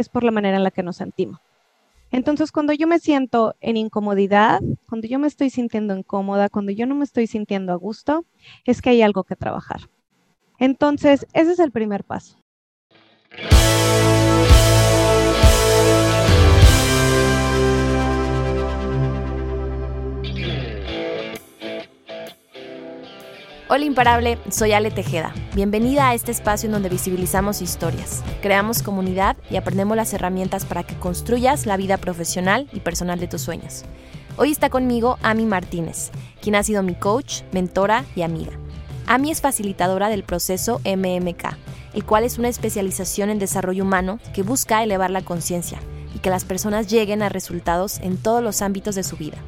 es por la manera en la que nos sentimos. Entonces, cuando yo me siento en incomodidad, cuando yo me estoy sintiendo incómoda, cuando yo no me estoy sintiendo a gusto, es que hay algo que trabajar. Entonces, ese es el primer paso. Hola imparable, soy Ale Tejeda. Bienvenida a este espacio en donde visibilizamos historias, creamos comunidad y aprendemos las herramientas para que construyas la vida profesional y personal de tus sueños. Hoy está conmigo Ami Martínez, quien ha sido mi coach, mentora y amiga. Ami es facilitadora del proceso MMK, el cual es una especialización en desarrollo humano que busca elevar la conciencia y que las personas lleguen a resultados en todos los ámbitos de su vida.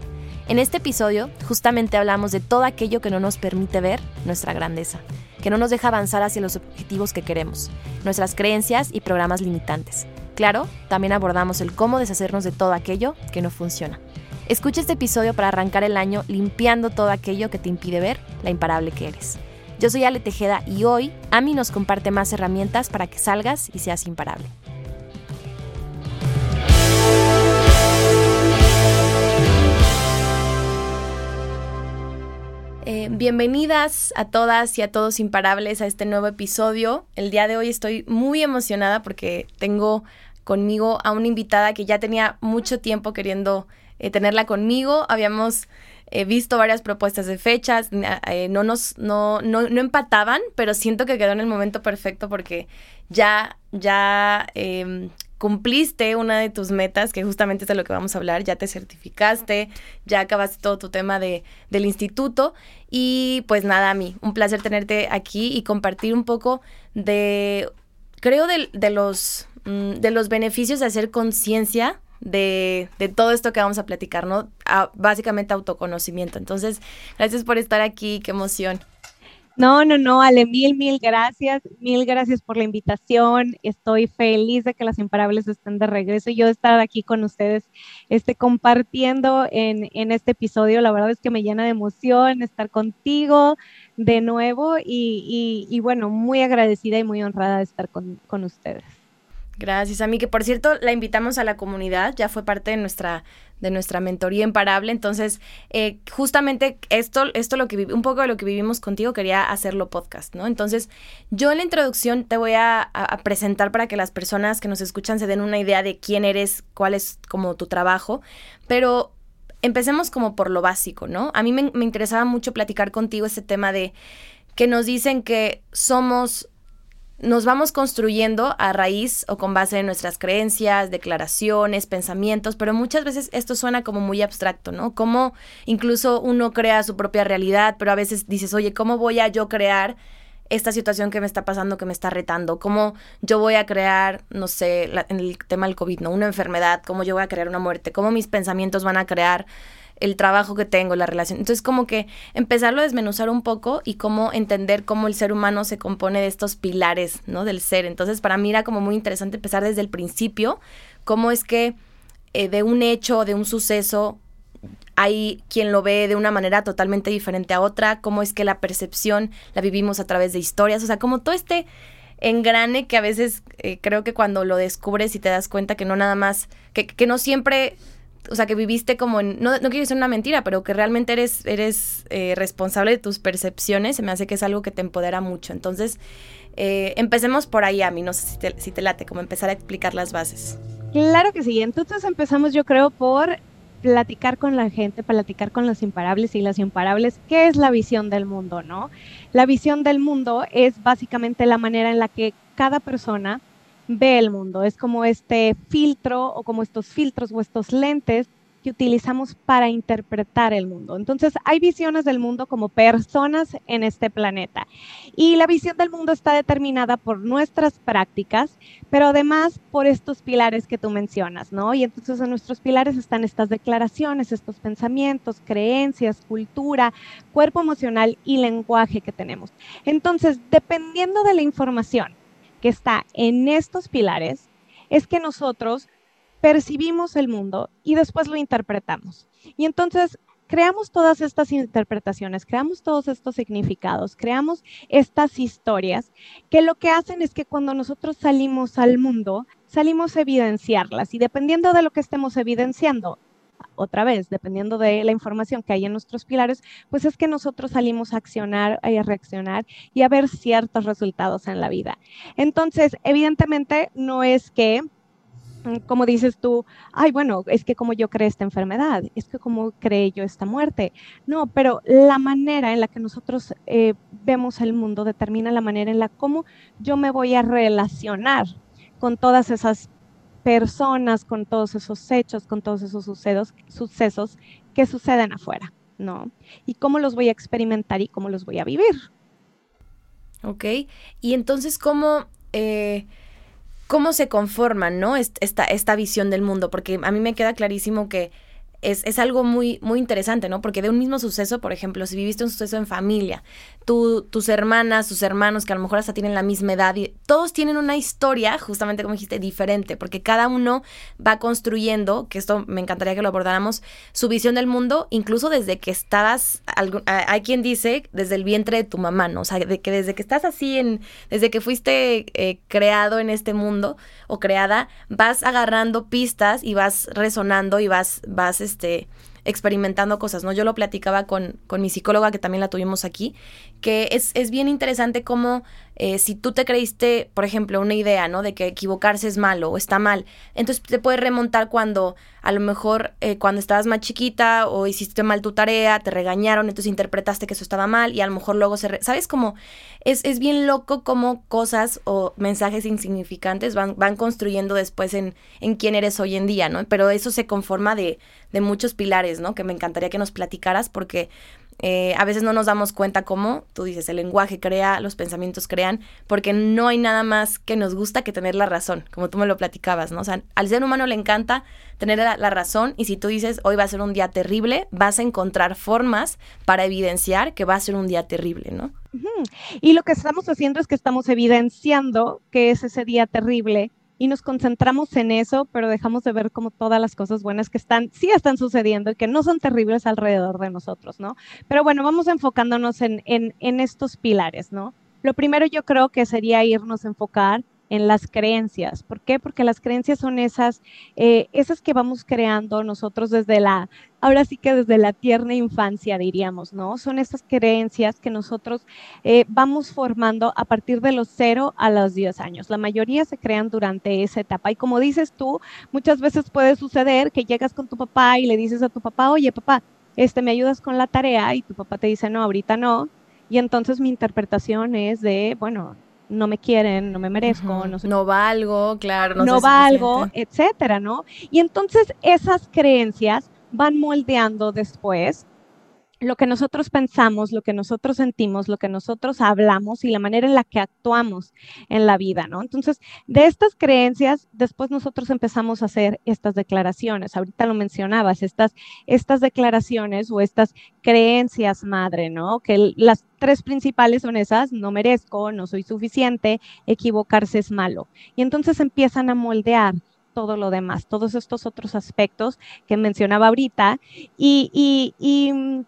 En este episodio justamente hablamos de todo aquello que no nos permite ver nuestra grandeza, que no nos deja avanzar hacia los objetivos que queremos, nuestras creencias y programas limitantes. Claro, también abordamos el cómo deshacernos de todo aquello que no funciona. Escucha este episodio para arrancar el año limpiando todo aquello que te impide ver la imparable que eres. Yo soy Ale Tejeda y hoy Ami nos comparte más herramientas para que salgas y seas imparable. Eh, bienvenidas a todas y a todos imparables a este nuevo episodio. El día de hoy estoy muy emocionada porque tengo conmigo a una invitada que ya tenía mucho tiempo queriendo eh, tenerla conmigo. Habíamos eh, visto varias propuestas de fechas, no nos no, no, no, empataban, pero siento que quedó en el momento perfecto porque ya, ya em, cumpliste una de tus metas, que justamente es de lo que vamos a hablar, ya te certificaste, ya acabaste todo tu tema de, del instituto y pues nada, a mí, un placer tenerte aquí y compartir un poco de, creo, de, de los, mm, de los beneficios de hacer conciencia de, de, todo esto que vamos a platicar, ¿no? básicamente autoconocimiento. Entonces, gracias por estar aquí, qué emoción. No, no, no, Ale, mil, mil gracias, mil gracias por la invitación. Estoy feliz de que las imparables estén de regreso y yo estar aquí con ustedes, este, compartiendo en, en este episodio. La verdad es que me llena de emoción estar contigo de nuevo y, y, bueno, muy agradecida y muy honrada de estar con, con ustedes. Gracias a mí, que por cierto la invitamos a la comunidad, ya fue parte de nuestra, de nuestra mentoría imparable, entonces eh, justamente esto, esto lo que un poco de lo que vivimos contigo quería hacerlo podcast, ¿no? Entonces yo en la introducción te voy a, presentar para que las personas que nos escuchan se den una idea de quién eres, cuál es como tu trabajo, pero empecemos como por lo básico, ¿no? A mí me, me interesaba mucho platicar contigo este tema de que nos dicen que somos nos vamos construyendo a raíz o con base en nuestras creencias, declaraciones, pensamientos, pero muchas veces esto suena como muy abstracto, ¿no? Como incluso uno crea su propia realidad, pero a veces dices, oye, ¿cómo voy a yo crear esta situación que me está pasando, que me está retando? ¿Cómo yo voy a crear, no sé, en el tema del COVID, ¿no? Una enfermedad, ¿cómo yo voy a crear una muerte? ¿Cómo mis pensamientos van a crear el trabajo que tengo, la relación. Entonces, como que empezarlo a desmenuzar un poco y cómo entender cómo el ser humano se compone de estos pilares, ¿no? Del ser. Entonces, para mí era como muy interesante empezar desde el principio, cómo es que eh, de un hecho, de un suceso, hay quien lo ve de una manera totalmente diferente a otra, cómo es que la percepción la vivimos a través de historias, o sea, como todo este engrane que a veces eh, creo que cuando lo descubres y te das cuenta que no nada más, que, que no siempre o sea, que viviste como en, no, no quiero decir una mentira, pero que realmente eres, eres eh, responsable de tus percepciones, se me hace que es algo que te empodera mucho. Entonces, eh, empecemos por ahí, a mí, no sé si te, si te late, como empezar a explicar las bases. Claro que sí, entonces empezamos yo creo por platicar con la gente, platicar con los imparables y las imparables, ¿qué es la visión del mundo, no? La visión del mundo es básicamente la manera en la que cada persona ve el mundo. Es como este filtro o como estos filtros o estos lentes que utilizamos para interpretar el mundo. Entonces, hay visiones del mundo como personas en este planeta. Y la visión del mundo está determinada por nuestras prácticas, pero además por estos pilares que tú mencionas, ¿no? Y entonces en nuestros pilares están estas declaraciones, estos pensamientos, creencias, cultura, cuerpo emocional y lenguaje que tenemos. Entonces, dependiendo de la información que está en estos pilares es que nosotros percibimos el mundo y después lo interpretamos. Y entonces, creamos todas estas interpretaciones, creamos todos estos significados, creamos estas historias que lo que hacen es que cuando nosotros salimos al mundo, salimos a evidenciarlas y dependiendo de lo que estemos evidenciando, otra vez, dependiendo de la información que hay en nuestros pilares, pues es que nosotros salimos a accionar, a reaccionar y a ver ciertos resultados en la vida. Entonces, evidentemente no es que mm, como dices tú, ay, bueno, es que como yo creé esta enfermedad, es que como creé yo esta muerte. No, pero la manera en la que nosotros eh, vemos el mundo determina la manera en la cómo yo me voy a relacionar con todas esas personas, con todos esos hechos, con todos esos sucesos, sucesos que suceden afuera, ¿no? Y cómo los voy a experimentar y cómo los voy a vivir. Ok, y entonces, ¿cómo, eh, cómo se conforman, ¿no? Esta, esta visión del mundo? Porque a mí me queda clarísimo que es, es, algo muy, muy interesante, ¿no? Porque de un mismo suceso, por ejemplo, si viviste un suceso en familia, tú, tus hermanas, tus hermanos, que a lo mejor hasta tienen la misma edad, y todos tienen una historia, justamente como dijiste, diferente, porque cada uno va construyendo, que esto me encantaría que lo abordáramos, su visión del mundo, incluso desde que estabas, hay quien dice, desde el vientre de tu mamá, ¿no? O sea, de que desde que estás así, en, desde que fuiste eh, creado en este mundo o creada, vas agarrando pistas y vas resonando y vas, vas, este, experimentando cosas, ¿no? Yo lo platicaba con, con mi psicóloga, que también la tuvimos aquí, que es, es bien interesante cómo eh, si tú te creíste, por ejemplo, una idea, ¿no? De que equivocarse es malo o está mal, entonces te puedes remontar cuando a lo mejor eh, cuando estabas más chiquita o hiciste mal tu tarea, te regañaron, entonces interpretaste que eso estaba mal y a lo mejor luego se... ¿Sabes cómo? Es, es bien loco cómo cosas o mensajes insignificantes van, van construyendo después en, en quién eres hoy en día, ¿no? Pero eso se conforma de, de muchos pilares, ¿no? Que me encantaría que nos platicaras porque eh, a veces no nos damos cuenta cómo, tú dices, el lenguaje crea, los pensamientos crean, porque no hay nada más que nos gusta que tener la razón, como tú me lo platicabas, ¿no? O sea, al ser humano le encanta tener la, razón y si tú dices, hoy va a ser un día terrible, vas a encontrar formas para evidenciar que va a ser un día terrible, ¿no? Y lo que estamos haciendo es que estamos evidenciando que es ese día terrible y nos concentramos en eso, pero dejamos de ver como todas las cosas buenas que están, sí están sucediendo y que no son terribles alrededor de nosotros, ¿no? Pero bueno, vamos enfocándonos en, en, en estos pilares, ¿no? Lo primero yo creo que sería irnos a enfocar en las creencias. ¿Por qué? Porque las creencias son esas, eh, esas que vamos creando nosotros desde la, ahora sí que desde la tierna infancia, diríamos, ¿no? Son esas creencias que nosotros eh, vamos formando a partir de los 0 a los 10 años. La mayoría se crean durante esa etapa. Y como dices tú, muchas veces puede suceder que llegas con tu papá y le dices a tu papá, oye, papá, este, ¿me ayudas con la tarea? Y tu papá te dice, no, ahorita no. Y entonces mi interpretación es de, bueno, no me quieren, no me merezco, no, no valgo, claro, no, no valgo, etcétera, ¿no? Y entonces esas creencias van moldeando después lo que nosotros pensamos, lo que nosotros sentimos, lo que nosotros hablamos y la manera en la que actuamos en la vida, ¿no? Entonces, de estas creencias, después nosotros empezamos a hacer estas declaraciones. Ahorita lo mencionabas, estas, estas declaraciones o estas creencias madre, ¿no? Que las tres principales son esas, no merezco, no soy suficiente, equivocarse es malo. Y entonces empiezan a moldear todo lo demás, todos estos otros aspectos que mencionaba ahorita. Y, y, y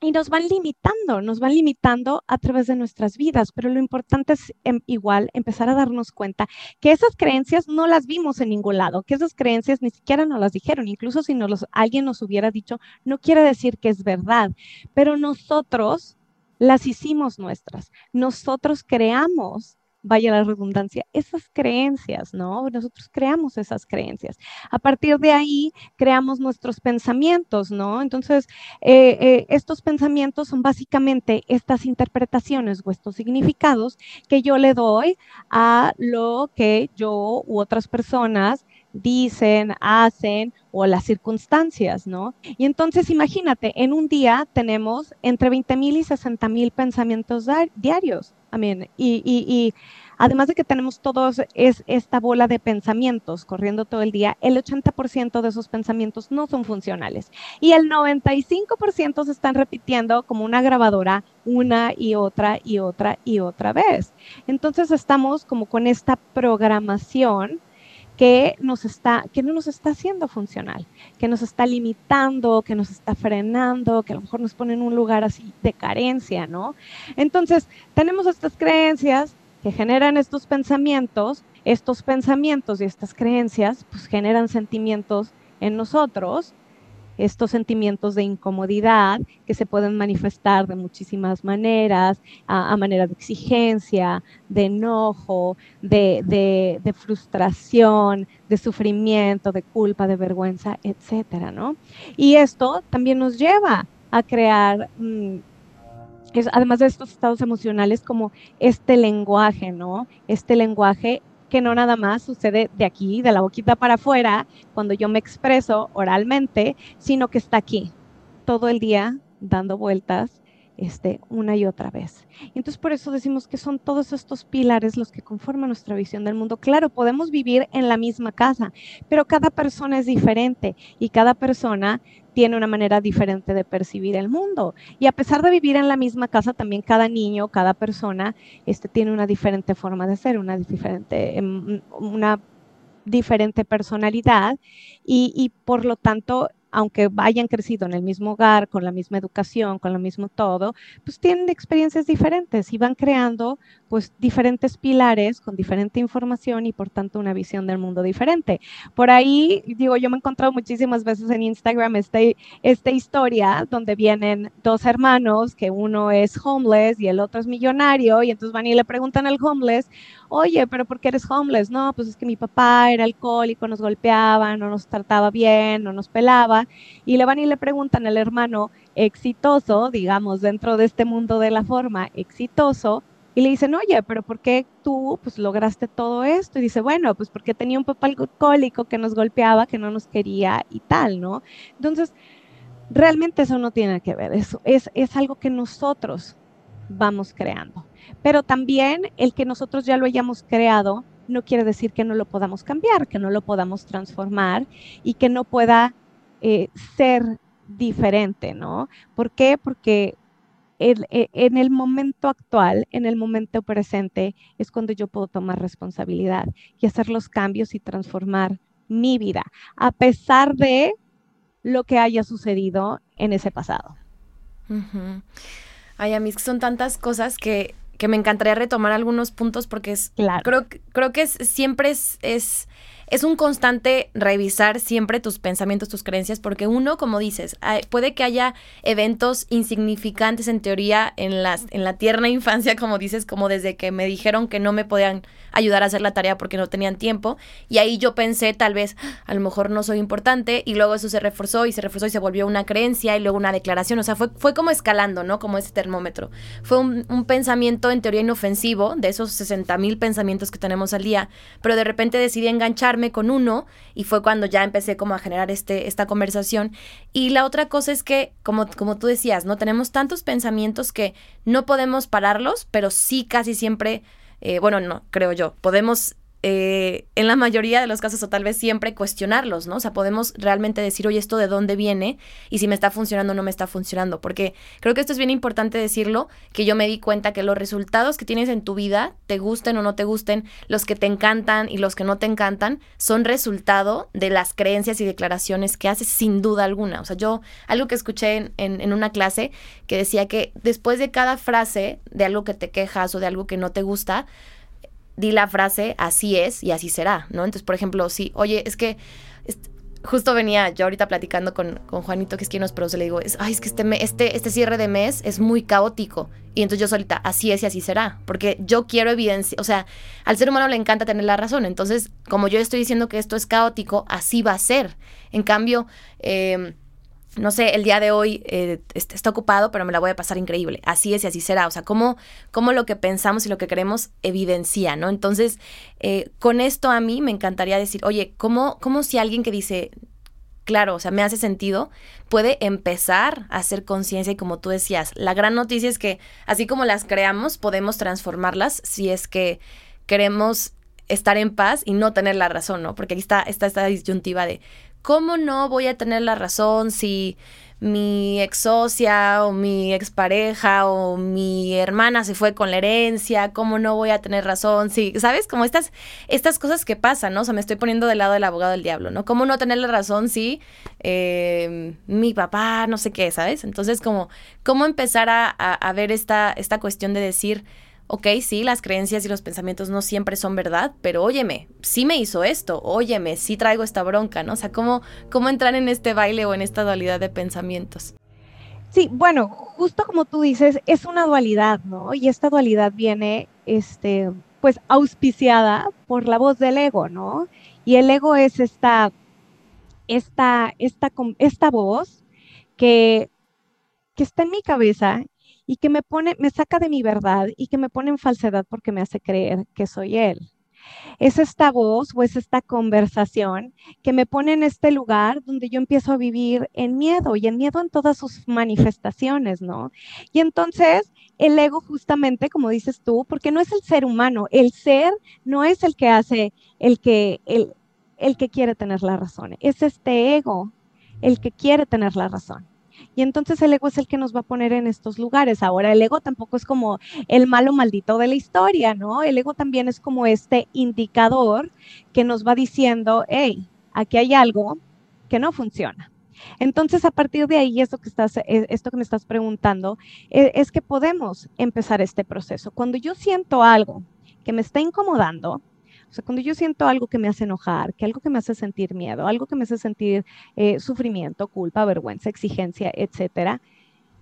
y nos van limitando, nos van limitando a través de nuestras vidas, pero lo importante es em, igual empezar a darnos cuenta que esas creencias no las vimos en ningún lado, que esas creencias ni siquiera nos las dijeron, incluso si nos alguien nos hubiera dicho, no quiere decir que es verdad, pero nosotros las hicimos nuestras, nosotros creamos vaya la redundancia, esas creencias, ¿no? Nosotros creamos esas creencias. A partir de ahí creamos nuestros pensamientos, ¿no? Entonces, eh, eh, estos pensamientos son básicamente estas interpretaciones o estos significados que yo le doy a lo que yo u otras personas dicen, hacen o las circunstancias, ¿no? Y entonces imagínate, en un día tenemos entre 20 mil y 60 mil pensamientos diarios. Amén. Y, y, además de que tenemos todos es esta bola de pensamientos corriendo todo el día, el 80% de esos pensamientos no son funcionales. Y el 95% se están repitiendo como una grabadora una y otra y otra y otra vez. Entonces estamos como con esta programación que nos está, que no nos está haciendo funcional, que nos está limitando, que nos está frenando, que a lo mejor nos pone en un lugar así de carencia, ¿no? Entonces, tenemos estas creencias que generan estos pensamientos, estos pensamientos y estas creencias, pues generan sentimientos en nosotros estos sentimientos de incomodidad que se pueden manifestar de muchísimas maneras, a, manera de exigencia, de enojo, de, frustración, de sufrimiento, de culpa, de vergüenza, etcétera, ¿no? Y esto también nos lleva a crear mm, además de estos estados emocionales, como este lenguaje, ¿no? Este lenguaje que no nada más sucede de aquí, de la boquita para afuera, cuando yo me expreso oralmente, sino que está aquí todo el día dando vueltas este, una y otra vez. Entonces por eso decimos que son todos estos pilares los que conforman nuestra visión del mundo. Claro, podemos vivir en la misma casa, pero cada persona es diferente y cada persona tiene una manera diferente de percibir el mundo. Y a pesar de vivir en la misma casa, también cada niño, cada persona, este, tiene una diferente forma de ser, una diferente, em, una diferente personalidad y, y por lo tanto aunque hayan crecido en el mismo hogar, con la misma educación, con lo mismo todo, pues tienen experiencias diferentes y van creando pues diferentes pilares con diferente información y por tanto una visión del mundo diferente. Por ahí, digo, yo me he encontrado muchísimas veces en Instagram este, esta historia donde vienen dos hermanos, que uno es homeless y el otro es millonario, y entonces van y le preguntan al homeless, oye, pero ¿por qué eres homeless? No, pues es que mi papá era alcohólico, nos golpeaba, no nos trataba bien, no nos pelaba. Y le van y le preguntan al hermano exitoso, digamos, dentro de este mundo de la forma, exitoso, y le dicen, oye, pero ¿por qué tú pues, lograste todo esto? Y dice, bueno, pues porque tenía un papá alcohólico que nos golpeaba, que no nos quería y tal, ¿no? Entonces, realmente eso no tiene que ver, eso es, es algo que nosotros vamos creando. Pero también el que nosotros ya lo hayamos creado no quiere decir que no lo podamos cambiar, que no lo podamos transformar y que no pueda eh, ser diferente, ¿no? ¿Por qué? Porque e, en, el momento actual, en el momento presente, es cuando yo puedo tomar responsabilidad y hacer los cambios y transformar mi vida, a pesar de lo que haya sucedido en ese pasado. Ay, a mí son tantas cosas que, me encantaría retomar algunos puntos porque es, claro. creo, creo que siempre es, es es un constante revisar siempre tus pensamientos, tus creencias, porque uno, como dices, puede que haya eventos insignificantes en teoría en, las, en la tierna infancia, como dices, como desde que me dijeron que no me podían ayudar a hacer la tarea porque no tenían tiempo, y ahí yo pensé, tal vez, a lo mejor no soy importante, y luego eso se reforzó y se reforzó y se volvió una creencia y luego una declaración, o sea, fue, fue como escalando, ¿no? Como ese termómetro. Fue un, un pensamiento en teoría inofensivo, de esos 60 mil pensamientos que tenemos al día, pero de repente decidí engancharme con uno y fue cuando ya empecé como a generar este, esta conversación. Y la otra cosa es que, como, como tú decías, ¿no? Tenemos tantos pensamientos que no podemos pararlos, pero sí casi siempre, eh, bueno, no, creo yo, podemos eh, en la mayoría de los casos o tal vez siempre cuestionarlos, ¿no? O sea, podemos realmente decir, oye, esto de dónde viene y si me está funcionando o no me está funcionando, porque creo que esto es bien importante decirlo, que yo me di cuenta que los resultados que tienes en tu vida, te gusten o no te gusten, los que te encantan y los que no te encantan, son resultado de las creencias y declaraciones que haces sin duda alguna. O sea, yo algo que escuché en, en una clase que decía que después de cada frase de algo que te quejas o de algo que no te gusta, di la frase así es y así será, ¿no? Entonces, por ejemplo, sí, oye, es que justo venía yo ahorita platicando con, con, Juanito, que es quien nos produce, le digo, es, ay, es que este, este, este cierre de mes es muy caótico. Y entonces yo solita, así es y así será, porque yo quiero evidencia, o sea, al ser humano le encanta tener la razón, entonces, como yo estoy diciendo que esto es caótico, así va a ser. En cambio, eh, no sé, el día de hoy eh, está ocupado, pero me la voy a pasar increíble. Así es y así será. O sea, cómo, cómo lo que pensamos y lo que queremos evidencia, ¿no? Entonces, eh, con esto a mí me encantaría decir, oye, ¿cómo, ¿cómo si alguien que dice, claro, o sea, me hace sentido, puede empezar a hacer conciencia y como tú decías, la gran noticia es que así como las creamos, podemos transformarlas si es que queremos estar en paz y no tener la razón, ¿no? Porque aquí está, está esta disyuntiva de ¿cómo no voy a tener la razón si mi ex socia o mi expareja o mi hermana se fue con la herencia, cómo no voy a tener razón, sí, ¿sabes? Como estas, estas cosas que pasan, ¿no? O sea, me estoy poniendo del lado del abogado del diablo, ¿no? ¿Cómo no tener la razón si eh, mi papá, no sé qué, ¿sabes? Entonces, como, ¿cómo empezar a, a ver esta, esta cuestión de decir, ok, sí, las creencias y los pensamientos no siempre son verdad, pero óyeme, sí me hizo esto, óyeme, sí traigo esta bronca, ¿no? O sea, ¿cómo, cómo entrar en este baile o en esta dualidad de pensamientos? Sí, bueno, justo como tú dices, es una dualidad, ¿no? Y esta dualidad viene, este, pues, auspiciada por la voz del ego, ¿no? Y el ego es esta, esta, esta, esta voz que, que está en mi cabeza y que me pone, me saca de mi verdad y que me pone en falsedad porque me hace creer que soy él. Es esta voz o es esta conversación que me pone en este lugar donde yo empiezo a vivir en miedo y en miedo en todas sus manifestaciones, ¿no? Y entonces el ego justamente, como dices tú, porque no es el ser humano, el ser no es el que hace, el que, el, el que quiere tener la razón, es este ego el que quiere tener la razón. Y entonces el ego es el que nos va a poner en estos lugares. Ahora, el ego tampoco es como el malo maldito de la historia, ¿no? El ego también es como este indicador que nos va diciendo, hey, aquí hay algo que no funciona. Entonces, a partir de ahí, esto que, estás, e, esto que me estás preguntando, e, es que podemos empezar este proceso. Cuando yo siento algo que me está incomodando, o sea, cuando yo siento algo que me hace enojar, que algo que me hace sentir miedo, algo que me hace sentir eh, sufrimiento, culpa, vergüenza, exigencia, etcétera,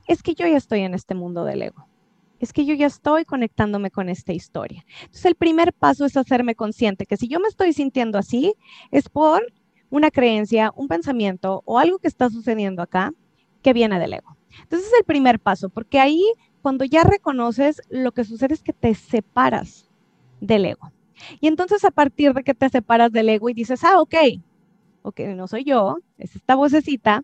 es que yo ya estoy en este mundo del ego. Es que yo ya estoy conectándome con esta historia. Entonces, el primer paso es hacerme consciente que si yo me estoy sintiendo así, es por una creencia, un pensamiento o algo que está sucediendo acá que viene del ego. Entonces, es el primer paso, porque ahí, cuando ya reconoces, lo que sucede es que te separas del ego. Y entonces a partir de que te separas del ego y dices, ah, ok, ok, no soy yo, es esta vocecita,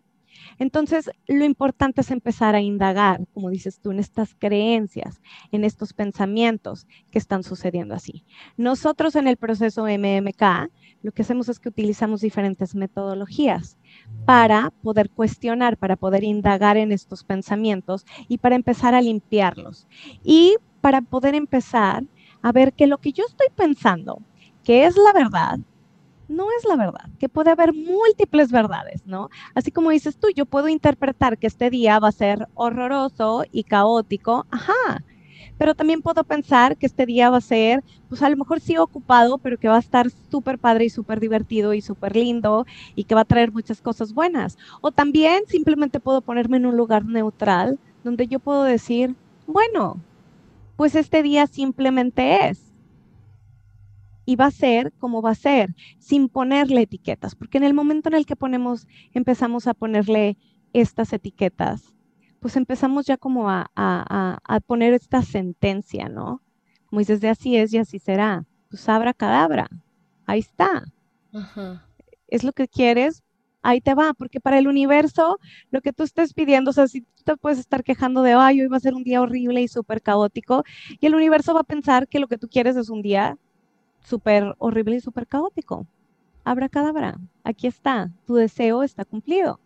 entonces lo importante es empezar a indagar, como dices tú, en estas creencias, en estos pensamientos que están sucediendo así. Nosotros en el proceso MMK lo que hacemos es que utilizamos diferentes metodologías para poder cuestionar, para poder indagar en estos pensamientos y para empezar a limpiarlos. Y para poder empezar a ver que lo que yo estoy pensando, que es la verdad, no es la verdad, que puede haber múltiples verdades, ¿no? Así como dices tú, yo puedo interpretar que este día va a ser horroroso y caótico, ajá, pero también puedo pensar que este día va a ser, pues a lo mejor sí ocupado, pero que va a estar súper padre y súper divertido y súper lindo y que va a traer muchas cosas buenas. O también simplemente puedo ponerme en un lugar neutral donde yo puedo decir, bueno, pues este día simplemente es. Y va a ser como va a ser, sin ponerle etiquetas, porque en el momento en el que ponemos, empezamos a ponerle estas etiquetas, pues empezamos ya como a, poner esta sentencia, ¿no? Como dices, de así es y así será. Pues abra cadabra, ahí está. Es lo que quieres, ahí te va, porque para el universo lo que tú estés pidiendo, o sea, si te puedes estar quejando de, ay, hoy va a ser un día horrible y súper caótico, y el universo va a pensar que lo que tú quieres es un día súper horrible y súper caótico. Abra cadabra, aquí está, tu deseo está cumplido.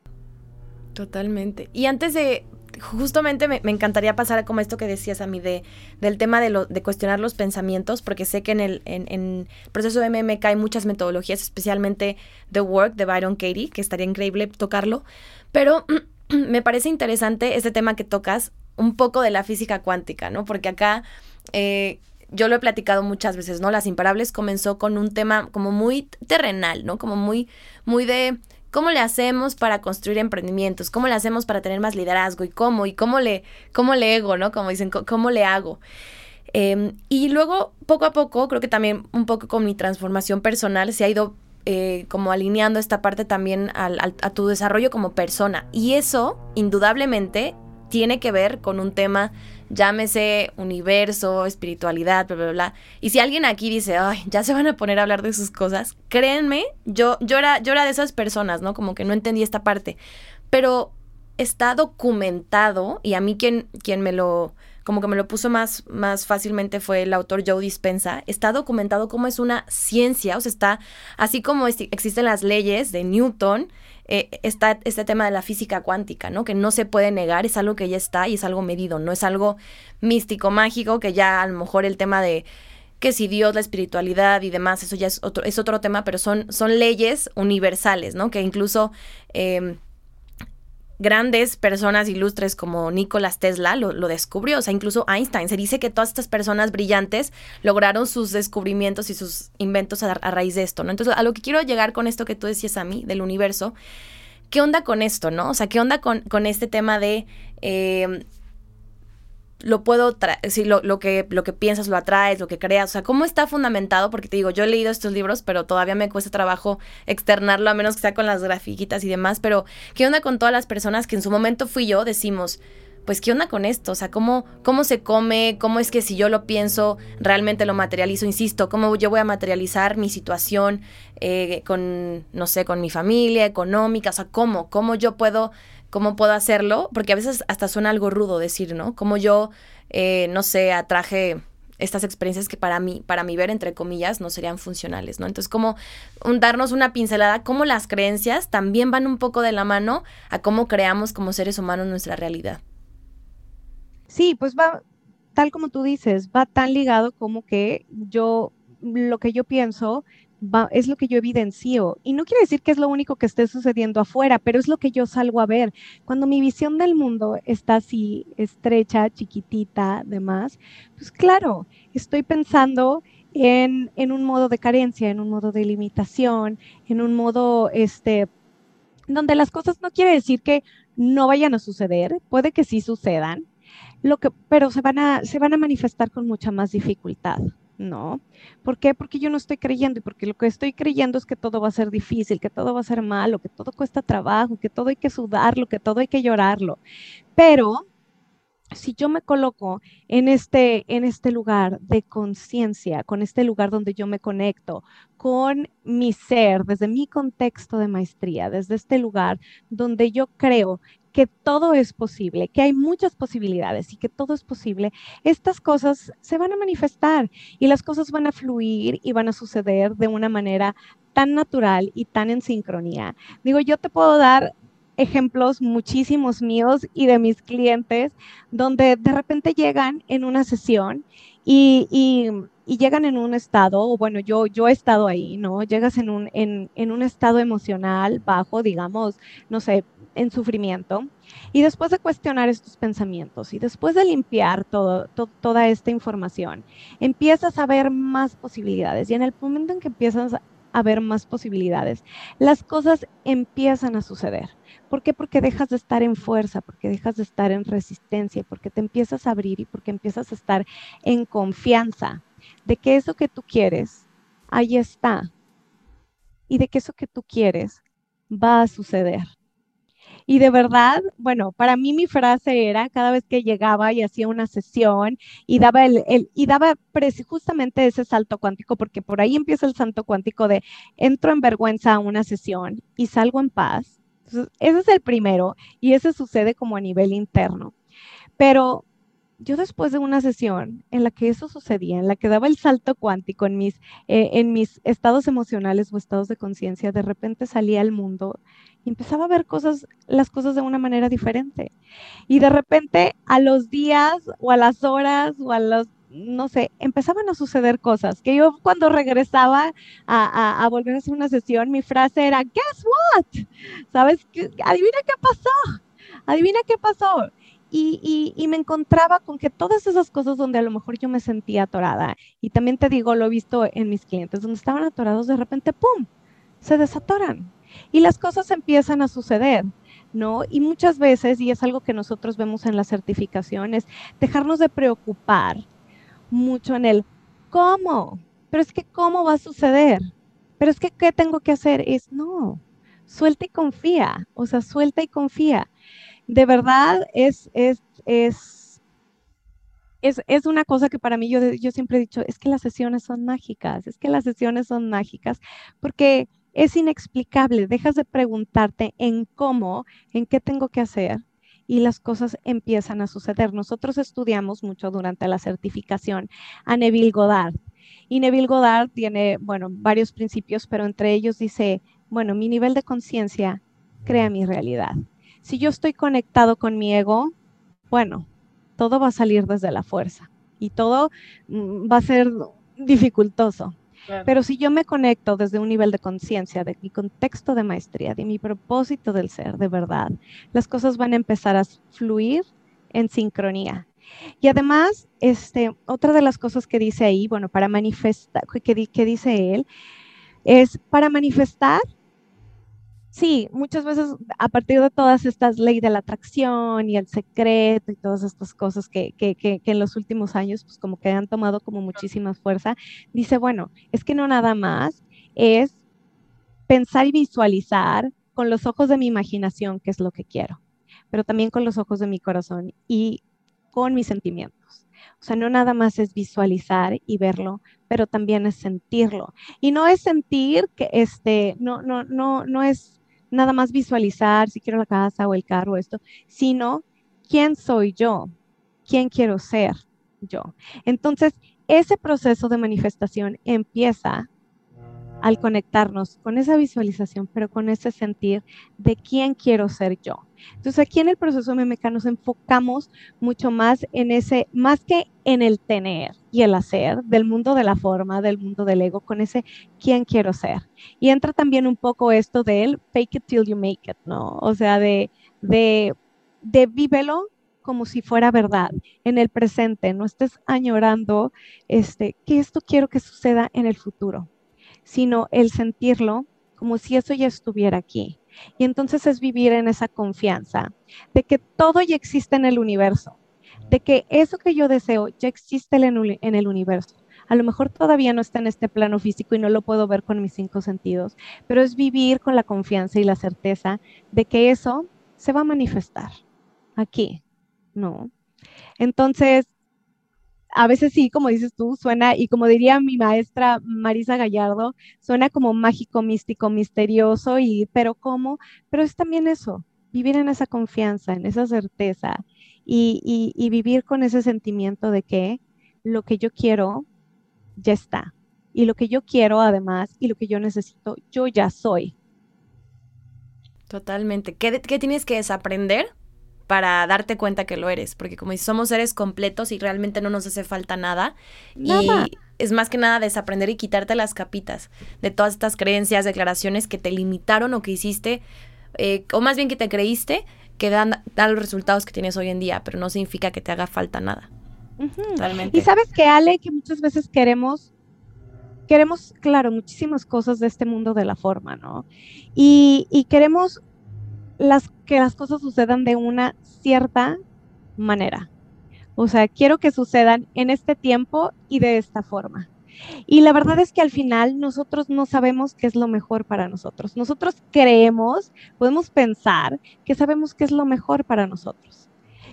Totalmente. Y antes de justamente me, encantaría pasar como esto que decías a mí de, del tema de, lo, de cuestionar los pensamientos, porque sé que en el, en, proceso de MMK hay muchas metodologías, especialmente The Work de Byron Katie, que estaría increíble tocarlo, pero me parece interesante este tema que tocas, un poco de la física cuántica, ¿no? Porque acá... Eh, yo lo he platicado muchas veces, ¿no? Las imparables comenzó con un tema como muy terrenal, ¿no? Como muy, muy de ¿Cómo le hacemos para construir emprendimientos? ¿Cómo le hacemos para tener más liderazgo? ¿Y cómo? ¿Y cómo le, cómo le ego, no? Como dicen, ¿cómo le hago? Em, y luego, poco a poco, creo que también un poco con mi transformación personal se ha ido eh, como alineando esta parte también a tu desarrollo como persona. Y eso, indudablemente, tiene que ver con un tema llámese universo, espiritualidad, bla, bla, bla. Y si alguien aquí dice, ay, ya se van a poner a hablar de sus cosas, créanme, yo, yo, era, yo era de esas personas, ¿no? Como que no entendí esta parte. Pero está documentado y a mí quien, quien me lo como que me lo puso más, más fácilmente fue el autor Joe Dispensa, está documentado como es una ciencia, o sea, está así como existen las leyes de Newton, eh, está este tema de la física cuántica, ¿no? Que no se puede negar, es algo que ya está y es algo medido, no es algo místico, mágico, que ya a lo mejor el tema de que si Dios, la espiritualidad y demás, eso ya es otro, es otro tema, pero son, son leyes universales, ¿no? Que incluso em, grandes personas ilustres como Nikola Tesla lo, descubrió, o sea, incluso Einstein. Se dice que todas estas personas brillantes lograron sus descubrimientos y sus inventos a, raíz de esto, ¿no? Entonces, a lo que quiero llegar con esto que tú decías a mí, del universo, ¿qué onda con esto, no? O sea, ¿qué onda con, con este tema de... Em, lo puedo, si lo, lo, que, lo que piensas lo atraes, lo que creas, o sea, cómo está fundamentado, porque te digo, yo he leído estos libros, pero todavía me cuesta trabajo externarlo, a menos que sea con las grafiquitas y demás, pero ¿qué onda con todas las personas que en su momento fui yo? Decimos, pues, ¿qué onda con esto? O sea, ¿cómo, cómo se come? ¿Cómo es que si yo lo pienso, realmente lo materializo? Insisto, ¿cómo yo voy a materializar mi situación eh, con, no sé, con mi familia, económica? O sea, ¿cómo? ¿Cómo yo puedo cómo puedo hacerlo, porque a veces hasta suena algo rudo decir, ¿no? Como yo, eh, no sé, atraje estas experiencias que para mí, para mi ver, entre comillas, no serían funcionales, ¿no? Entonces, como darnos una pincelada, cómo las creencias también van un poco de la mano a cómo creamos como seres humanos nuestra realidad. Sí, pues va, tal como tú dices, va tan ligado como que yo, lo que yo pienso es lo que yo evidencio. Y no quiere decir que es lo único que esté sucediendo afuera, pero es lo que yo salgo a ver. Cuando mi visión del mundo está así estrecha, chiquitita, demás, pues claro, estoy pensando en, en, un modo de carencia, en un modo de limitación, en un modo, este, donde las cosas no quiere decir que no vayan a suceder, puede que sí sucedan, lo que, pero se van, a, se van a manifestar con mucha más dificultad. No. ¿Por qué? Porque yo no estoy creyendo y porque lo que estoy creyendo es que todo va a ser difícil, que todo va a ser malo, que todo cuesta trabajo, que todo hay que sudarlo, que todo hay que llorarlo. Pero si yo me coloco en este, en este lugar de conciencia, con este lugar donde yo me conecto con mi ser, desde mi contexto de maestría, desde este lugar donde yo creo que todo es posible, que hay muchas posibilidades y que todo es posible, estas cosas se van a manifestar y las cosas van a fluir y van a suceder de una manera tan natural y tan en sincronía. Digo, yo te puedo dar ejemplos muchísimos míos y de mis clientes donde de repente llegan en una sesión y, llegan en un estado, o bueno, yo, yo he estado ahí, ¿no? Llegas en un, en, en un estado emocional bajo, digamos, no sé, en sufrimiento. Y después de cuestionar estos pensamientos y después de limpiar toda esta información, empiezas a ver más posibilidades. Y en el momento en que empiezas a ver más posibilidades, las cosas empiezan a suceder. ¿Por qué? Porque dejas de estar en fuerza, porque dejas de estar en resistencia, porque te empiezas a abrir y porque empiezas a estar en confianza de que eso que tú quieres, ahí está. Y de que eso que tú quieres va a suceder. Y de verdad, bueno, para mí mi frase era cada vez que llegaba y hacía una sesión y daba el, y daba justamente ese salto cuántico, porque por ahí empieza el salto cuántico de entro en vergüenza a una sesión y salgo en paz. ese es el primero y ese sucede como a nivel interno. Pero yo después de una sesión en la que eso sucedía, en la que daba el salto cuántico en mis, eh, en mis estados emocionales o estados de conciencia, de repente salía al mundo y empezaba a ver cosas, las cosas de una manera diferente. Y de repente a los días o a las horas o a los, no sé, empezaban a suceder cosas que yo cuando regresaba a, a volver a hacer una sesión, mi frase era, guess what? ¿Sabes? Adivina qué pasó. Adivina qué pasó y, me encontraba con que todas esas cosas donde a lo mejor yo me sentía atorada, y también te digo, lo he visto en mis clientes, donde estaban atorados, de repente, ¡pum!, se desatoran y las cosas empiezan a suceder. ¿No? Y muchas veces, y es algo que nosotros vemos en las certificaciones, dejarnos de preocupar mucho en el cómo, pero es que cómo va a suceder, pero es que qué tengo que hacer es no, suelta y confía, o sea, suelta y confía de verdad es, es, es, es, una cosa que para mí yo, yo siempre he dicho, es que las sesiones son mágicas, es que las sesiones son mágicas, porque es inexplicable, dejas de preguntarte en cómo, en qué tengo que hacer, y las cosas empiezan a suceder. Nosotros estudiamos mucho durante la certificación a Neville Goddard. Y Neville Goddard tiene, bueno, varios principios, pero entre ellos dice, bueno, mi nivel de conciencia crea mi realidad. Si yo estoy conectado con mi ego, bueno, todo va a salir desde la fuerza y todo mm, va a ser dificultoso. Pero si yo me conecto desde un nivel de conciencia, de mi contexto de maestría, de mi propósito del ser, de verdad, las cosas van a empezar a fluir en sincronía. Y además, este, otra de las cosas que dice ahí, bueno, para manifestar, que, que dice él, es para manifestar sí, muchas veces a partir de todas estas leyes de la atracción y el secreto y todas estas cosas que, en los últimos años pues como que han tomado como muchísima fuerza, dice, bueno, es que no nada más es pensar y visualizar con los ojos de mi imaginación qué es lo que quiero, pero también con los ojos de mi corazón y con mis sentimientos. O sea, no nada más es visualizar y verlo, pero también es sentirlo. Y no es sentir que este, no, no, no, no es nada más visualizar si quiero la casa o el carro o esto, sino quién soy yo, quién quiero ser yo. Entonces, ese proceso de manifestación empieza al conectarnos con esa visualización, pero con ese sentir de quién quiero ser yo. Entonces aquí en el proceso MMK nos enfocamos mucho más en ese, más que en el tener y el hacer del mundo de la forma, del mundo del ego, con ese quién quiero ser. Y entra también un poco esto del fake it till you make it, ¿no? O sea, de, de, de vívelo como si fuera verdad en el presente, no estés añorando este, que esto quiero que suceda en el futuro sino el sentirlo como si eso ya estuviera aquí. Y entonces es vivir en esa confianza de que todo ya existe en el universo, de que eso que yo deseo ya existe en el universo. A lo mejor todavía no está en este plano físico y no lo puedo ver con mis cinco sentidos, pero es vivir con la confianza y la certeza de que eso se va a manifestar aquí, ¿no? Entonces, a veces sí, como dices tú, suena, y como diría mi maestra Marisa Gallardo, suena como mágico, místico, misterioso, y pero ¿cómo? Pero es también eso, vivir en esa confianza, en esa certeza, y, y vivir con ese sentimiento de que lo que yo quiero ya está. Y lo que yo quiero además, y lo que yo necesito, yo ya soy. Totalmente. ¿Qué, qué tienes que desaprender para darte cuenta que lo eres, porque como somos seres completos y realmente no nos hace falta nada, y es más que nada desaprender y quitarte las capitas de todas estas creencias, declaraciones que te limitaron o que hiciste, eh, o más bien que te creíste, que dan, dan, los resultados que tienes hoy en día, pero no significa que te haga falta nada. Y sabes que Ale, que muchas veces queremos queremos, claro, muchísimas cosas de este mundo de la forma, ¿no? Y, y queremos las, que las cosas sucedan de una cierta manera. O sea, quiero que sucedan en este tiempo y de esta forma. Y la verdad es que al final nosotros no sabemos qué es lo mejor para nosotros. Nosotros creemos, podemos pensar que sabemos qué es lo mejor para nosotros.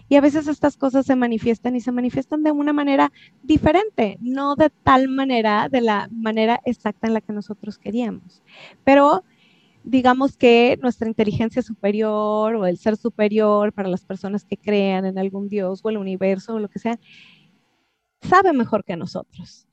Y a veces estas cosas se manifiestan y se manifiestan de una manera diferente, no de tal manera, de la manera exacta en la que nosotros queríamos. Pero digamos que nuestra inteligencia superior o el ser superior para las personas que crean en algún Dios o el universo o lo que sea, sabe mejor que nosotros.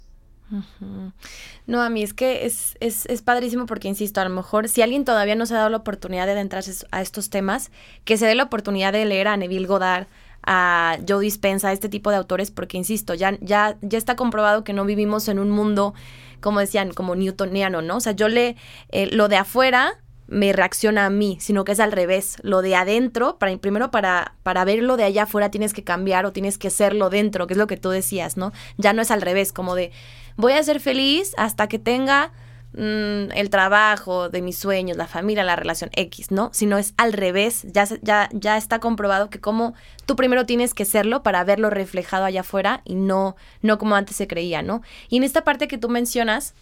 No, a mí es que es, es, es, padrísimo porque, insisto, a lo mejor si alguien todavía no se ha dado la oportunidad de adentrarse a estos temas, que se dé la oportunidad de leer a Neville Goddard, a Joe Dispensa, a este tipo de autores, porque, insisto, ya, ya, ya está comprobado que no vivimos en un mundo como decían, como newtoniano, ¿no? O sea, yo le, eh, lo de afuera me reacciona a mí, sino que es al revés. Lo de adentro, para, primero para, para ver lo de allá afuera tienes que cambiar o tienes que serlo dentro, que es lo que tú decías, ¿no? Ya no es al revés, como de voy a ser feliz hasta que tenga mm, el trabajo de mis sueños, la familia, la relación X, ¿no? Sino es al revés, ya, ya, ya está comprobado que como tú primero tienes que serlo para verlo reflejado allá afuera y no, no como antes se creía, ¿no? Y en esta parte que tú mencionas,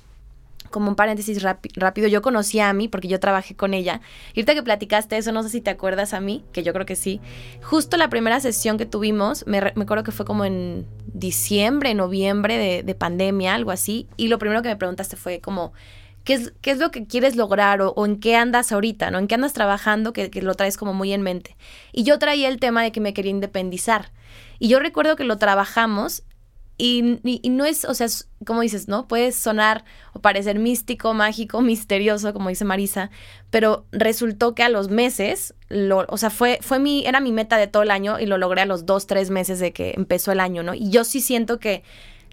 como un paréntesis rápido, yo conocí a mí porque yo trabajé con ella. Y ahorita que platicaste eso, no sé si te acuerdas a mí, que yo creo que sí. Justo la primera sesión que tuvimos, me, me acuerdo que fue como en diciembre, noviembre de, de pandemia, algo así. Y lo primero que me preguntaste fue como, qué es, qué es lo que quieres lograr o, en qué andas ahorita, ¿no? En qué andas trabajando que, que lo traes como muy en mente. Y yo traía el tema de que me quería independizar. Y yo recuerdo que lo trabajamos y, no es, o sea, como dices, ¿no? Puede sonar o parecer místico, mágico, misterioso, como dice Marisa, pero resultó que a los meses, lo, o sea, fue, fue mi, era mi meta de todo el año y lo logré a los dos, tres meses de que empezó el año, ¿no? Y yo sí siento que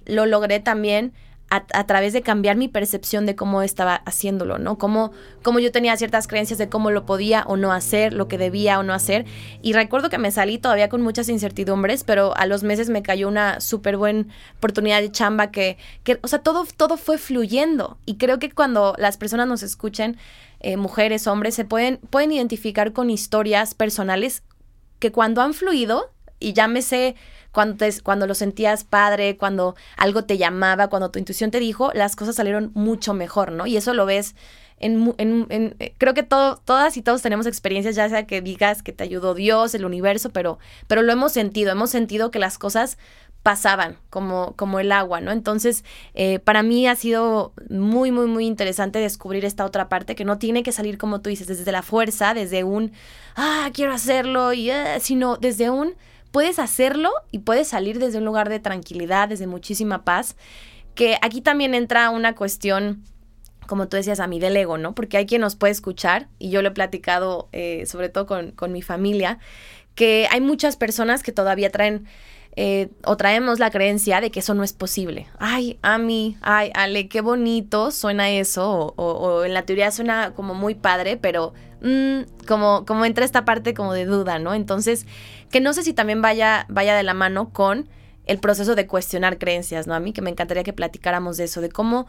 lo logré también a, través de cambiar mi percepción de cómo estaba haciéndolo, ¿no? Cómo, yo tenía ciertas creencias de cómo lo podía o no hacer, lo que debía o no hacer. Y recuerdo que me salí todavía con muchas incertidumbres, pero a los meses me cayó una súper buena oportunidad de chamba que, que, o sea, todo, todo fue fluyendo. Y creo que cuando las personas nos escuchen, eh, mujeres, hombres, se pueden, pueden identificar con historias personales que cuando han fluido, y llámese cuando, cuando lo sentías padre, cuando algo te llamaba, cuando tu intuición te dijo, las cosas salieron mucho mejor, ¿no? Y eso lo ves en, en, eh, creo que todas y todos tenemos experiencias, ya sea que digas que te ayudó Dios, el universo, pero, pero lo hemos sentido, hemos sentido que las cosas pasaban como, como el agua, ¿no? Entonces, eh, para mí ha sido muy, muy, muy interesante descubrir esta otra parte que no tiene que salir, como tú dices, desde la fuerza, desde un, ah, quiero hacerlo, y, ah", sino desde un, puedes hacerlo y puedes salir desde un lugar de tranquilidad, desde muchísima paz, que aquí también entra una cuestión como tú decías, a mí del ego, ¿no? Porque hay quien nos puede escuchar, y yo lo he platicado eh, sobre todo con, con, mi familia, que hay muchas personas que todavía traen eh, o traemos la creencia de que eso no es posible. Ay, a mí, ay, Ale, qué bonito suena eso, o, en la teoría suena como muy padre, pero mm, como, como entra esta parte como de duda, ¿no? Entonces, que no sé si también vaya, vaya de la mano con el proceso de cuestionar creencias, ¿no? A mí que me encantaría que platicáramos de eso, de cómo,